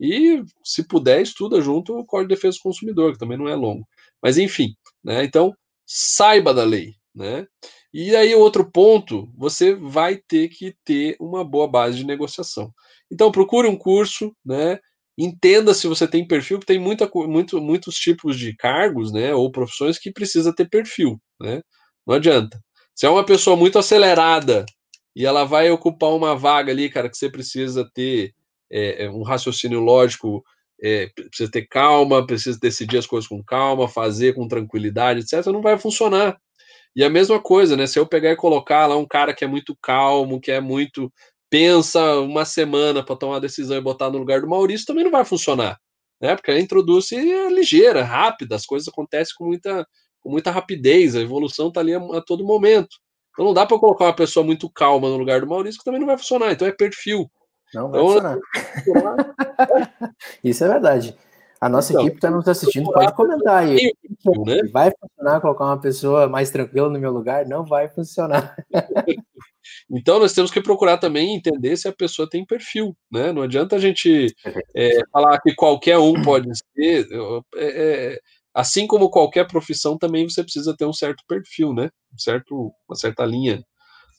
E se puder, estuda junto o Código de Defesa do Consumidor, que também não é longo. Mas enfim, né? Então saiba da lei, né? E aí, outro ponto, você vai ter que ter uma boa base de negociação. Então, procure um curso, né? Entenda se você tem perfil, porque tem muita, muito, muitos tipos de cargos, né? Ou profissões que precisa ter perfil, né? Não adianta. Se é uma pessoa muito acelerada e ela vai ocupar uma vaga ali, cara, que você precisa ter é, um raciocínio lógico, é, precisa ter calma, precisa decidir as coisas com calma, fazer com tranquilidade, etc., não vai funcionar. E a mesma coisa, né? Se eu pegar e colocar lá um cara que é muito calmo, que é muito. pensa uma semana para tomar uma decisão e botar no lugar do Maurício, também não vai funcionar. Né? Porque a introduce é ligeira, rápida, as coisas acontecem com muita, com muita rapidez, a evolução está ali a, a, todo momento. Então não dá para colocar uma pessoa muito calma no lugar do Maurício, que também não vai funcionar. Então é perfil. Não vai funcionar. Isso é verdade. A nossa então, equipe está nos assistindo, pode comentar aí. Né? Vai funcionar colocar uma pessoa mais tranquila no meu lugar? Não vai funcionar. Então nós temos que procurar também entender se a pessoa tem perfil, né? Não adianta a gente é, falar que qualquer um pode ser. É, é, assim como qualquer profissão, também você precisa ter um certo perfil, né? Um certo, uma certa linha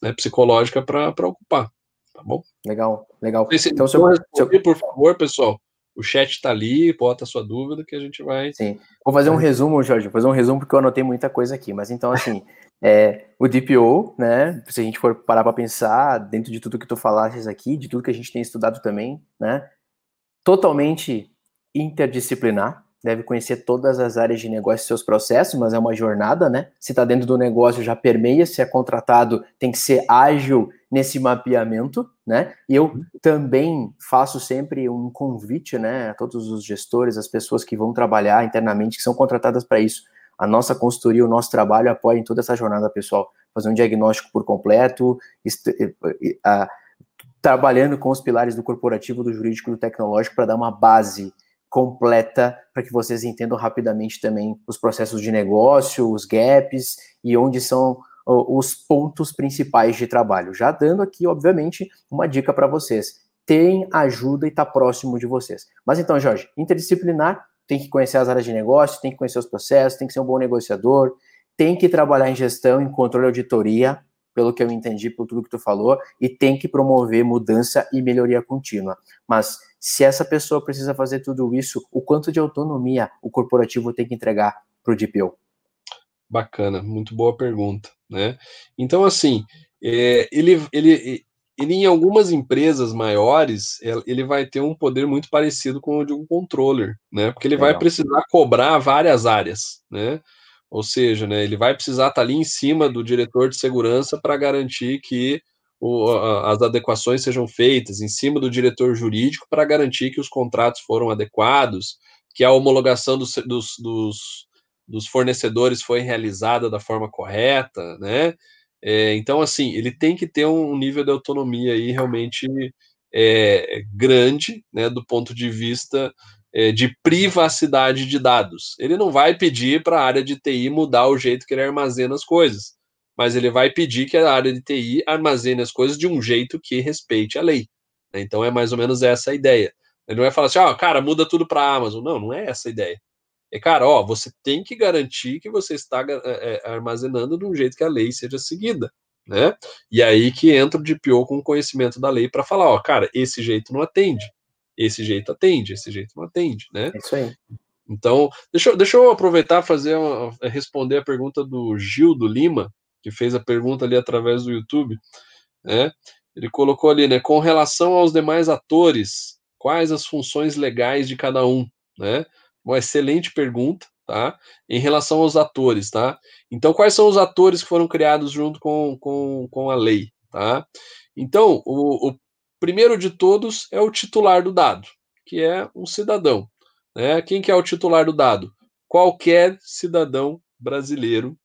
né, psicológica para ocupar. Tá bom? Legal, legal. então, se eu, se eu... por favor, pessoal, o chat está ali, bota a sua dúvida que a gente vai. Sim. Vou fazer um resumo, Jorge, vou fazer um resumo porque eu anotei muita coisa aqui. Mas então, assim, é, o DPO, né? Se a gente for parar para pensar, dentro de tudo que tu falaste aqui, de tudo que a gente tem estudado também, né? Totalmente interdisciplinar, deve conhecer todas as áreas de negócio e seus processos, mas é uma jornada, né? Se está dentro do negócio, já permeia, se é contratado, tem que ser ágil nesse mapeamento, né? E eu também faço sempre um convite, né, a todos os gestores, as pessoas que vão trabalhar internamente, que são contratadas para isso. A nossa consultoria, o nosso trabalho apoia em toda essa jornada, pessoal. Fazer um diagnóstico por completo, trabalhando com os pilares do corporativo, do jurídico e do tecnológico para dar uma base completa para que vocês entendam rapidamente também os processos de negócio, os gaps e onde são os pontos principais de trabalho. Já dando aqui, obviamente, uma dica para vocês. Tem ajuda e está próximo de vocês. Mas então, Jorge, interdisciplinar, tem que conhecer as áreas de negócio, tem que conhecer os processos, tem que ser um bom negociador, tem que trabalhar em gestão, em controle e auditoria, pelo que eu entendi, por tudo que tu falou, e tem que promover mudança e melhoria contínua. Mas se essa pessoa precisa fazer tudo isso, o quanto de autonomia o corporativo tem que entregar para o DPO? Bacana, muito boa pergunta, né? Então, assim, é, ele, ele, ele em algumas empresas maiores, ele vai ter um poder muito parecido com o de um controller, né? Porque ele Legal. vai precisar cobrar várias áreas, né? Ou seja, né, ele vai precisar estar ali em cima do diretor de segurança para garantir que o, a, as adequações sejam feitas, em cima do diretor jurídico para garantir que os contratos foram adequados, que a homologação dos, dos, dos, dos fornecedores foi realizada da forma correta, né? É, então, assim, ele tem que ter um nível de autonomia aí realmente é, grande, né, do ponto de vista de privacidade de dados. Ele não vai pedir para a área de TI mudar o jeito que ele armazena as coisas, mas ele vai pedir que a área de TI armazene as coisas de um jeito que respeite a lei. Né? Então é mais ou menos essa a ideia. Ele não vai falar assim, ó, oh, cara, muda tudo para a Amazon. Não, não é essa a ideia. É, cara, ó, você tem que garantir que você está é, armazenando de um jeito que a lei seja seguida. Né? E aí que entra o DPO com o conhecimento da lei para falar, ó, cara, esse jeito não atende esse jeito atende, esse jeito não atende, né? É isso aí. Então, deixa, eu, deixa eu aproveitar fazer uma, responder a pergunta do Gil do Lima, que fez a pergunta ali através do YouTube, né? Ele colocou ali, né? Com relação aos demais atores, quais as funções legais de cada um, né? Uma excelente pergunta, tá? Em relação aos atores, tá? Então, quais são os atores que foram criados junto com, com, com a lei, tá? Então, o, o primeiro de todos é o titular do dado, que é um cidadão, né? Quem que é o titular do dado? Qualquer cidadão brasileiro,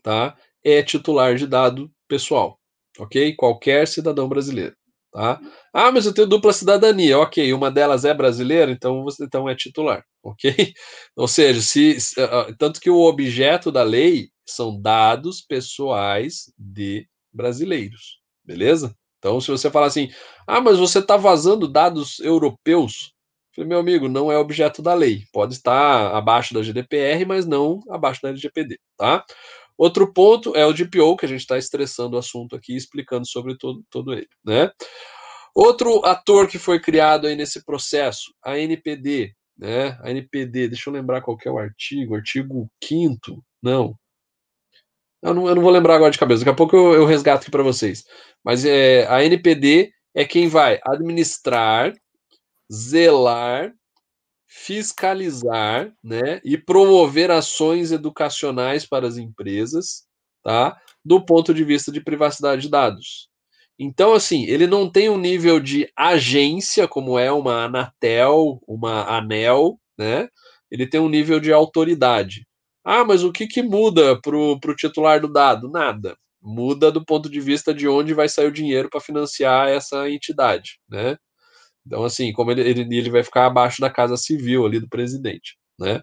tá? É titular de dado pessoal, ok? Qualquer cidadão brasileiro. Tá? Ah, mas eu tenho dupla cidadania. Ok, uma delas é brasileira, então você então é titular, ok? Ou seja, se, uh, tanto que o objeto da lei são dados pessoais de brasileiros, beleza? Então, se você falar assim, ah, mas você está vazando dados europeus, falei, meu amigo, não é objeto da lei. Pode estar abaixo da GDPR, mas não abaixo da LGPD, tá? Outro ponto é o DPO, que a gente está estressando o assunto aqui, explicando sobre todo, todo ele. Né? Outro ator que foi criado aí nesse processo, a NPD. Né? A NPD, deixa eu lembrar qual é o artigo, artigo 5 não. Eu, não. eu não vou lembrar agora de cabeça, daqui a pouco eu, eu resgato aqui para vocês. Mas é, a NPD é quem vai administrar, zelar fiscalizar né, e promover ações educacionais para as empresas, tá? Do ponto de vista de privacidade de dados. Então, assim, ele não tem um nível de agência, como é uma Anatel, uma ANEL, né? Ele tem um nível de autoridade. Ah, mas o que, que muda para o titular do dado? Nada. Muda do ponto de vista de onde vai sair o dinheiro para financiar essa entidade, né? Então, assim, como ele, ele, ele vai ficar abaixo da casa civil ali do presidente, né?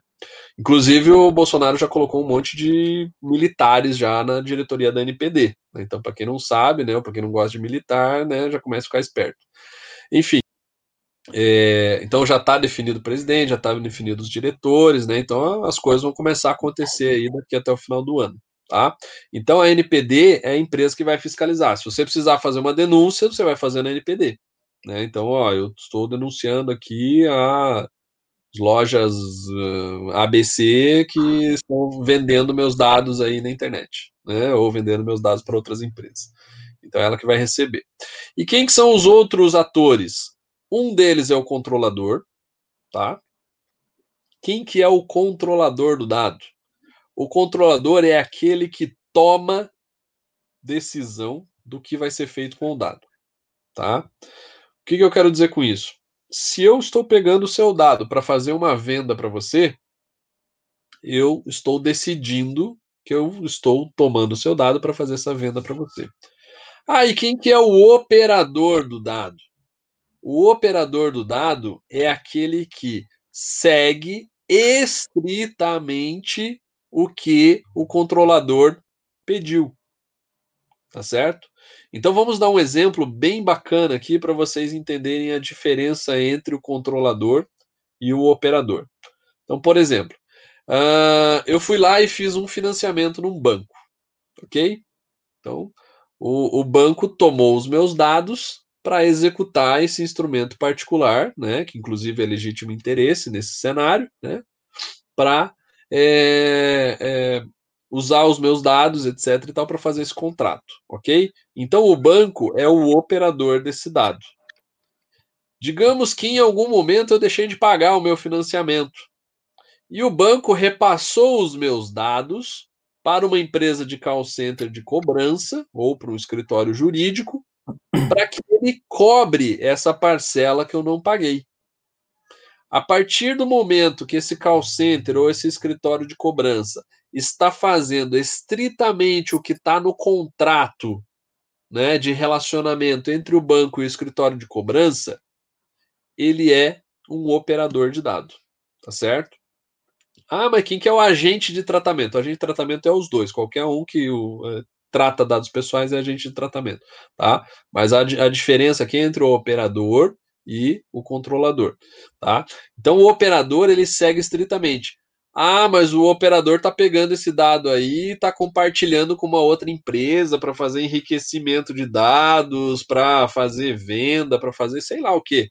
Inclusive, o Bolsonaro já colocou um monte de militares já na diretoria da NPD. Né? Então, para quem não sabe, né, para quem não gosta de militar, né, já começa a ficar esperto. Enfim, é, então já está definido o presidente, já está definido os diretores, né? Então as coisas vão começar a acontecer aí daqui até o final do ano, tá? Então a NPD é a empresa que vai fiscalizar. Se você precisar fazer uma denúncia, você vai fazer na NPD. Né? Então, ó, eu estou denunciando aqui a lojas uh, ABC que estão vendendo meus dados aí na internet, né? Ou vendendo meus dados para outras empresas. Então, é ela que vai receber. E quem que são os outros atores? Um deles é o controlador, tá? Quem que é o controlador do dado? O controlador é aquele que toma decisão do que vai ser feito com o dado, tá? que, que eu quero dizer com isso? Se eu estou pegando o seu dado para fazer uma venda para você, eu estou decidindo que eu estou tomando o seu dado para fazer essa venda para você. Ah, e quem que é o operador do dado? O operador do dado é aquele que segue estritamente o que o controlador pediu. Tá certo? Então vamos dar um exemplo bem bacana aqui para vocês entenderem a diferença entre o controlador e o operador. Então, por exemplo, uh, eu fui lá e fiz um financiamento num banco, ok? Então, o, o banco tomou os meus dados para executar esse instrumento particular, né, que inclusive é legítimo interesse nesse cenário, né, para é, é, usar os meus dados, etc. e tal, para fazer esse contrato, ok? Então o banco é o operador desse dado. Digamos que em algum momento eu deixei de pagar o meu financiamento e o banco repassou os meus dados para uma empresa de call center de cobrança ou para um escritório jurídico para que ele cobre essa parcela que eu não paguei. A partir do momento que esse call center ou esse escritório de cobrança está fazendo estritamente o que está no contrato né, de relacionamento entre o banco e o escritório de cobrança, ele é um operador de dado, tá certo? Ah, mas quem que é o agente de tratamento? O agente de tratamento é os dois, qualquer um que o, é, trata dados pessoais é agente de tratamento, tá? Mas a, a diferença aqui é entre o operador e o controlador, tá? Então o operador ele segue estritamente ah, mas o operador está pegando esse dado aí e está compartilhando com uma outra empresa para fazer enriquecimento de dados, para fazer venda, para fazer sei lá o que.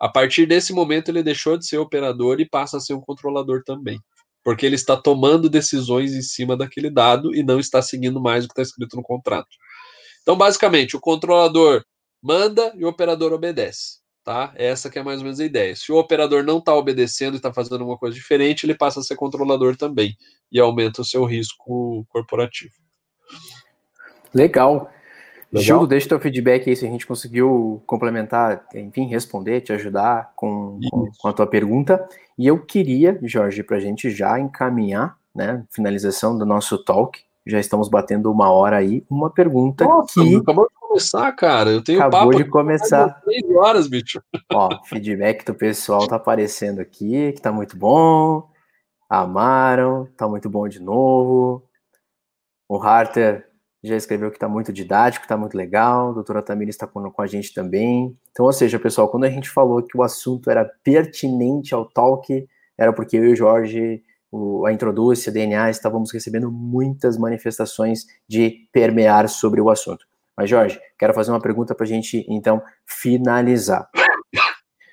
A partir desse momento ele deixou de ser operador e passa a ser um controlador também. Porque ele está tomando decisões em cima daquele dado e não está seguindo mais o que está escrito no contrato. Então, basicamente, o controlador manda e o operador obedece. tá? Essa que é mais ou menos a ideia. Se o operador não está obedecendo e está fazendo uma coisa diferente, ele passa a ser controlador também e aumenta o seu risco corporativo. Legal. Legal? Gil, deixa teu feedback aí se a gente conseguiu complementar, enfim, responder, te ajudar com, com, com a tua pergunta. E eu queria, Jorge, para a gente já encaminhar, né, finalização do nosso talk, já estamos batendo uma hora aí, uma pergunta Nossa, que... Acabou de começar, cara, eu tenho acabou papo de começar. Três horas, bicho. Ó, feedback do pessoal tá aparecendo aqui, que tá muito bom, amaram, tá muito bom de novo. O Harter já escreveu que está muito didático, está muito legal, a doutora Tamires está com, com, a gente também. Então, ou seja, pessoal, quando a gente falou que o assunto era pertinente ao talk, era porque eu e o Jorge, o, a Introduz, a DNA, estávamos recebendo muitas manifestações de permear sobre o assunto. Mas, Jorge, quero fazer uma pergunta para a gente, então, finalizar.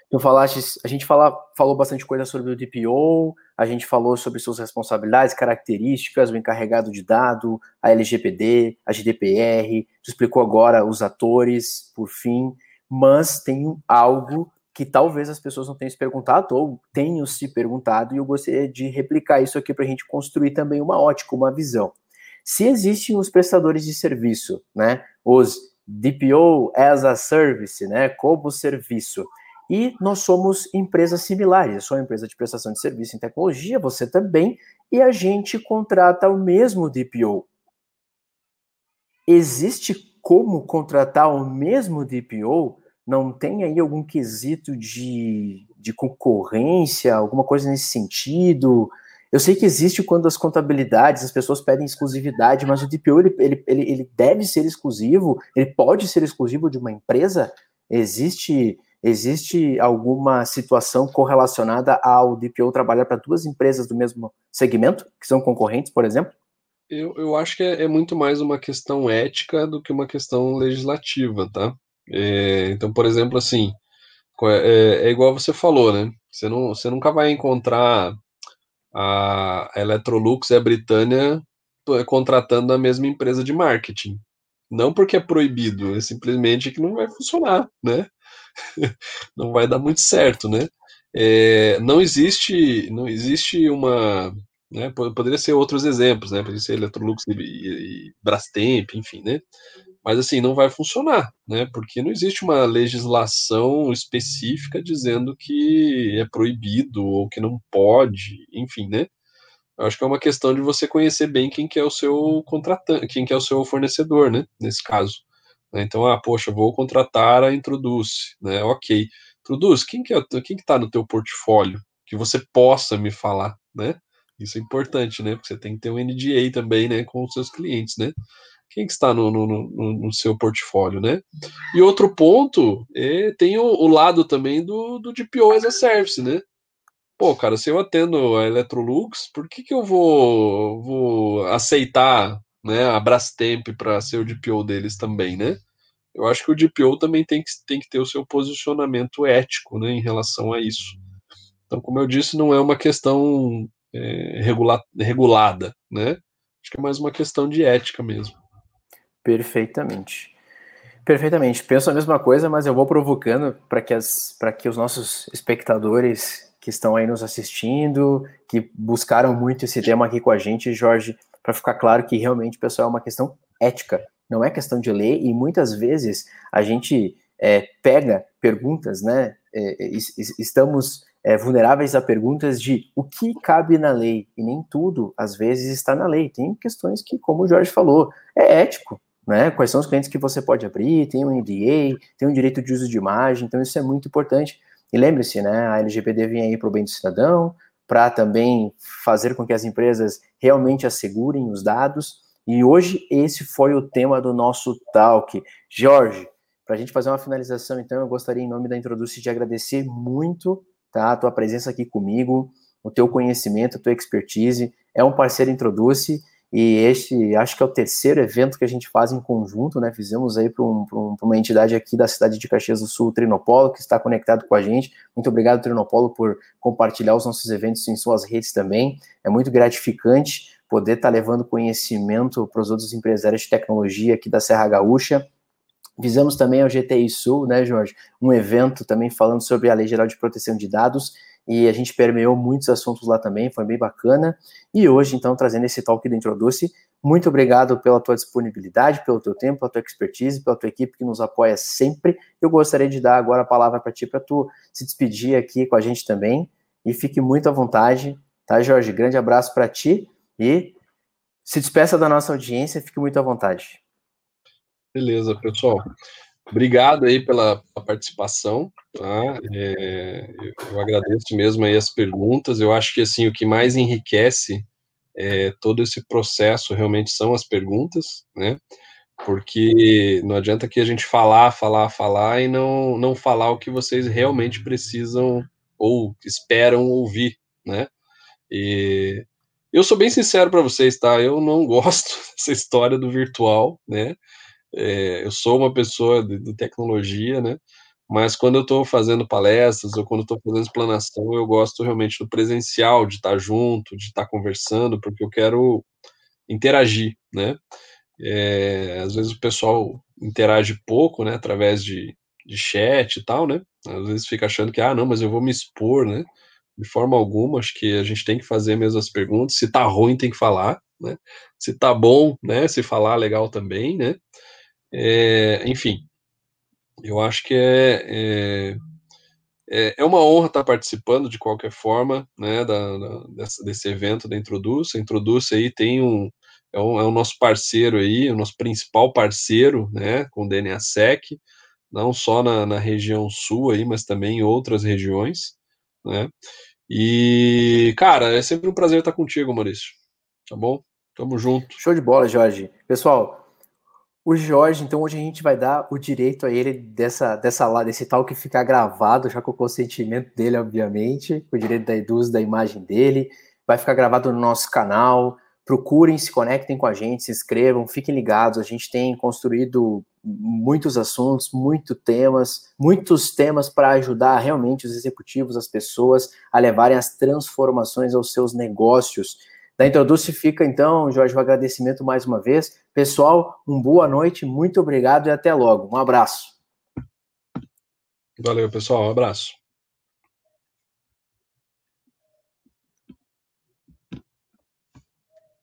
Tu falaste, a gente fala, falou bastante coisa sobre o DPO, a gente falou sobre suas responsabilidades, características, o encarregado de dado, a LGPD, a GDPR, explicou agora os atores, por fim, mas tem algo que talvez as pessoas não tenham se perguntado ou tenham se perguntado, e eu gostaria de replicar isso aqui para a gente construir também uma ótica, uma visão. Se existem os prestadores de serviço, né, os DPO as a service, né, como serviço, e nós somos empresas similares. Eu sou uma empresa de prestação de serviço em tecnologia, você também, e a gente contrata o mesmo DPO. Existe como contratar o mesmo DPO? Não tem aí algum quesito de, de concorrência, alguma coisa nesse sentido? Eu sei que existe quando as contabilidades, as pessoas pedem exclusividade, mas o DPO ele, ele, ele, ele deve ser exclusivo, ele pode ser exclusivo de uma empresa? Existe Existe alguma situação correlacionada ao DPO trabalhar para duas empresas do mesmo segmento, que são concorrentes, por exemplo? Eu, eu acho que é, é muito mais uma questão ética do que uma questão legislativa, tá? É, então, por exemplo, assim, é, é, igual você falou, né? Você, não, você nunca vai encontrar a Electrolux e a Britânia contratando a mesma empresa de marketing. Não porque é proibido, é simplesmente que não vai funcionar, né? não vai dar muito certo, né? É, não existe, não existe uma, né, poderia ser outros exemplos, né, poderia ser Electrolux e, e Brastemp, enfim, né, mas assim, não vai funcionar, né, porque não existe uma legislação específica dizendo que é proibido ou que não pode, enfim, né, eu acho que é uma questão de você conhecer bem quem que é o seu contratante, quem que é o seu fornecedor, né, nesse caso. Né? Então, ah, poxa, vou contratar a Introduz, né? Ok. Introduz, quem que é, quem que tá no teu portfólio que você possa me falar, né? Isso é importante, né? Porque você tem que ter um NDA também, né, com os seus clientes, né? Quem que está no, no, no, no seu portfólio, né? E outro ponto, é, tem o, o, lado também do, do DPO as a service, né? Pô, cara, se eu atendo a Electrolux, por que que eu vou, vou aceitar né, a Brastemp para ser o DPO deles também, né? Eu acho que o DPO também tem que, tem que ter o seu posicionamento ético né, em relação a isso. Então, como eu disse, não é uma questão é, regula regulada, né? Acho que é mais uma questão de ética mesmo. Perfeitamente. Perfeitamente. Penso a mesma coisa, mas eu vou provocando para que, que os nossos espectadores que estão aí nos assistindo, que buscaram muito esse tema aqui com a gente, Jorge, para ficar claro que realmente, pessoal, é uma questão ética, não é questão de lei, e muitas vezes a gente é, pega perguntas, né? É, é estamos é, vulneráveis a perguntas de o que cabe na lei, e nem tudo, às vezes, está na lei. Tem questões que, como o Jorge falou, é ético, né? Quais são os clientes que você pode abrir, tem um NDA, tem um direito de uso de imagem, então isso é muito importante. E lembre-se, né, a LGPD vem aí para o bem do cidadão, para também fazer com que as empresas realmente assegurem os dados. E hoje esse foi o tema do nosso talk. Jorge, para a gente fazer uma finalização, então, eu gostaria, em nome da Introduce, de agradecer muito tá, a tua presença aqui comigo, o teu conhecimento, a tua expertise. É um parceiro Introduce e este, acho que é o terceiro evento que a gente faz em conjunto, né? Fizemos aí para um, um, uma entidade aqui da cidade de Caxias do Sul, Trinopolo, que está conectado com a gente. Muito obrigado, Trinopolo, por compartilhar os nossos eventos em suas redes também. É muito gratificante poder estar tá levando conhecimento para os outros empresários de tecnologia aqui da Serra Gaúcha. Visamos também ao GTI Sul, né, Jorge? Um evento também falando sobre a Lei Geral de Proteção de Dados, e a gente permeou muitos assuntos lá também, foi bem bacana. E hoje, então, trazendo esse talk do Introduce, muito obrigado pela tua disponibilidade, pelo teu tempo, pela tua expertise, pela tua equipe que nos apoia sempre. Eu gostaria de dar agora a palavra para ti, para tu se despedir aqui com a gente também. E fique muito à vontade, tá, Jorge? Grande abraço para ti e se despeça da nossa audiência, fique muito à vontade. Beleza, pessoal. Obrigado aí pela, participação, tá? É, eu agradeço mesmo aí as perguntas. Eu acho que assim o que mais enriquece é, todo esse processo realmente são as perguntas, né? Porque não adianta que a gente falar, falar, falar e não não falar o que vocês realmente precisam ou esperam ouvir, né? E eu sou bem sincero para vocês, tá? Eu não gosto dessa história do virtual, né? É, eu sou uma pessoa de, de, tecnologia, né? Mas quando eu estou fazendo palestras ou quando estou fazendo explanação, eu gosto realmente do presencial, de estar junto, de estar conversando, porque eu quero interagir, né? É, às vezes o pessoal interage pouco, né? Através de, de chat e tal, né? Às vezes fica achando que, ah, não, mas eu vou me expor, né? de forma alguma, acho que a gente tem que fazer mesmo as perguntas. Se tá ruim, tem que falar, né? Se tá bom, né? Se falar legal também, né? É, enfim, eu acho que é, é, é, é uma honra estar participando de qualquer forma, né? Da, da desse, desse, evento da Introduce. A Introduce aí tem um é, um, é o nosso parceiro aí, o nosso principal parceiro, né? Com o DNASEC, não só na, na região sul aí, mas também em outras regiões né? E, cara, é sempre um prazer estar contigo, Maurício. Tá bom? Tamo junto. Show de bola, Jorge. Pessoal, o Jorge, então hoje a gente vai dar o direito a ele dessa, dessa desse tal que ficar gravado, já com o consentimento dele, obviamente, o direito da Eduz, da imagem dele, vai ficar gravado no nosso canal. Procurem, se conectem com a gente, se inscrevam, fiquem ligados. A gente tem construído muitos assuntos, muitos temas, muitos temas para ajudar realmente os executivos, as pessoas a levarem as transformações aos seus negócios. Da Introduce fica então, Jorge, o um agradecimento mais uma vez. Pessoal, uma boa noite, muito obrigado e até logo. Um abraço. Valeu, pessoal, um abraço.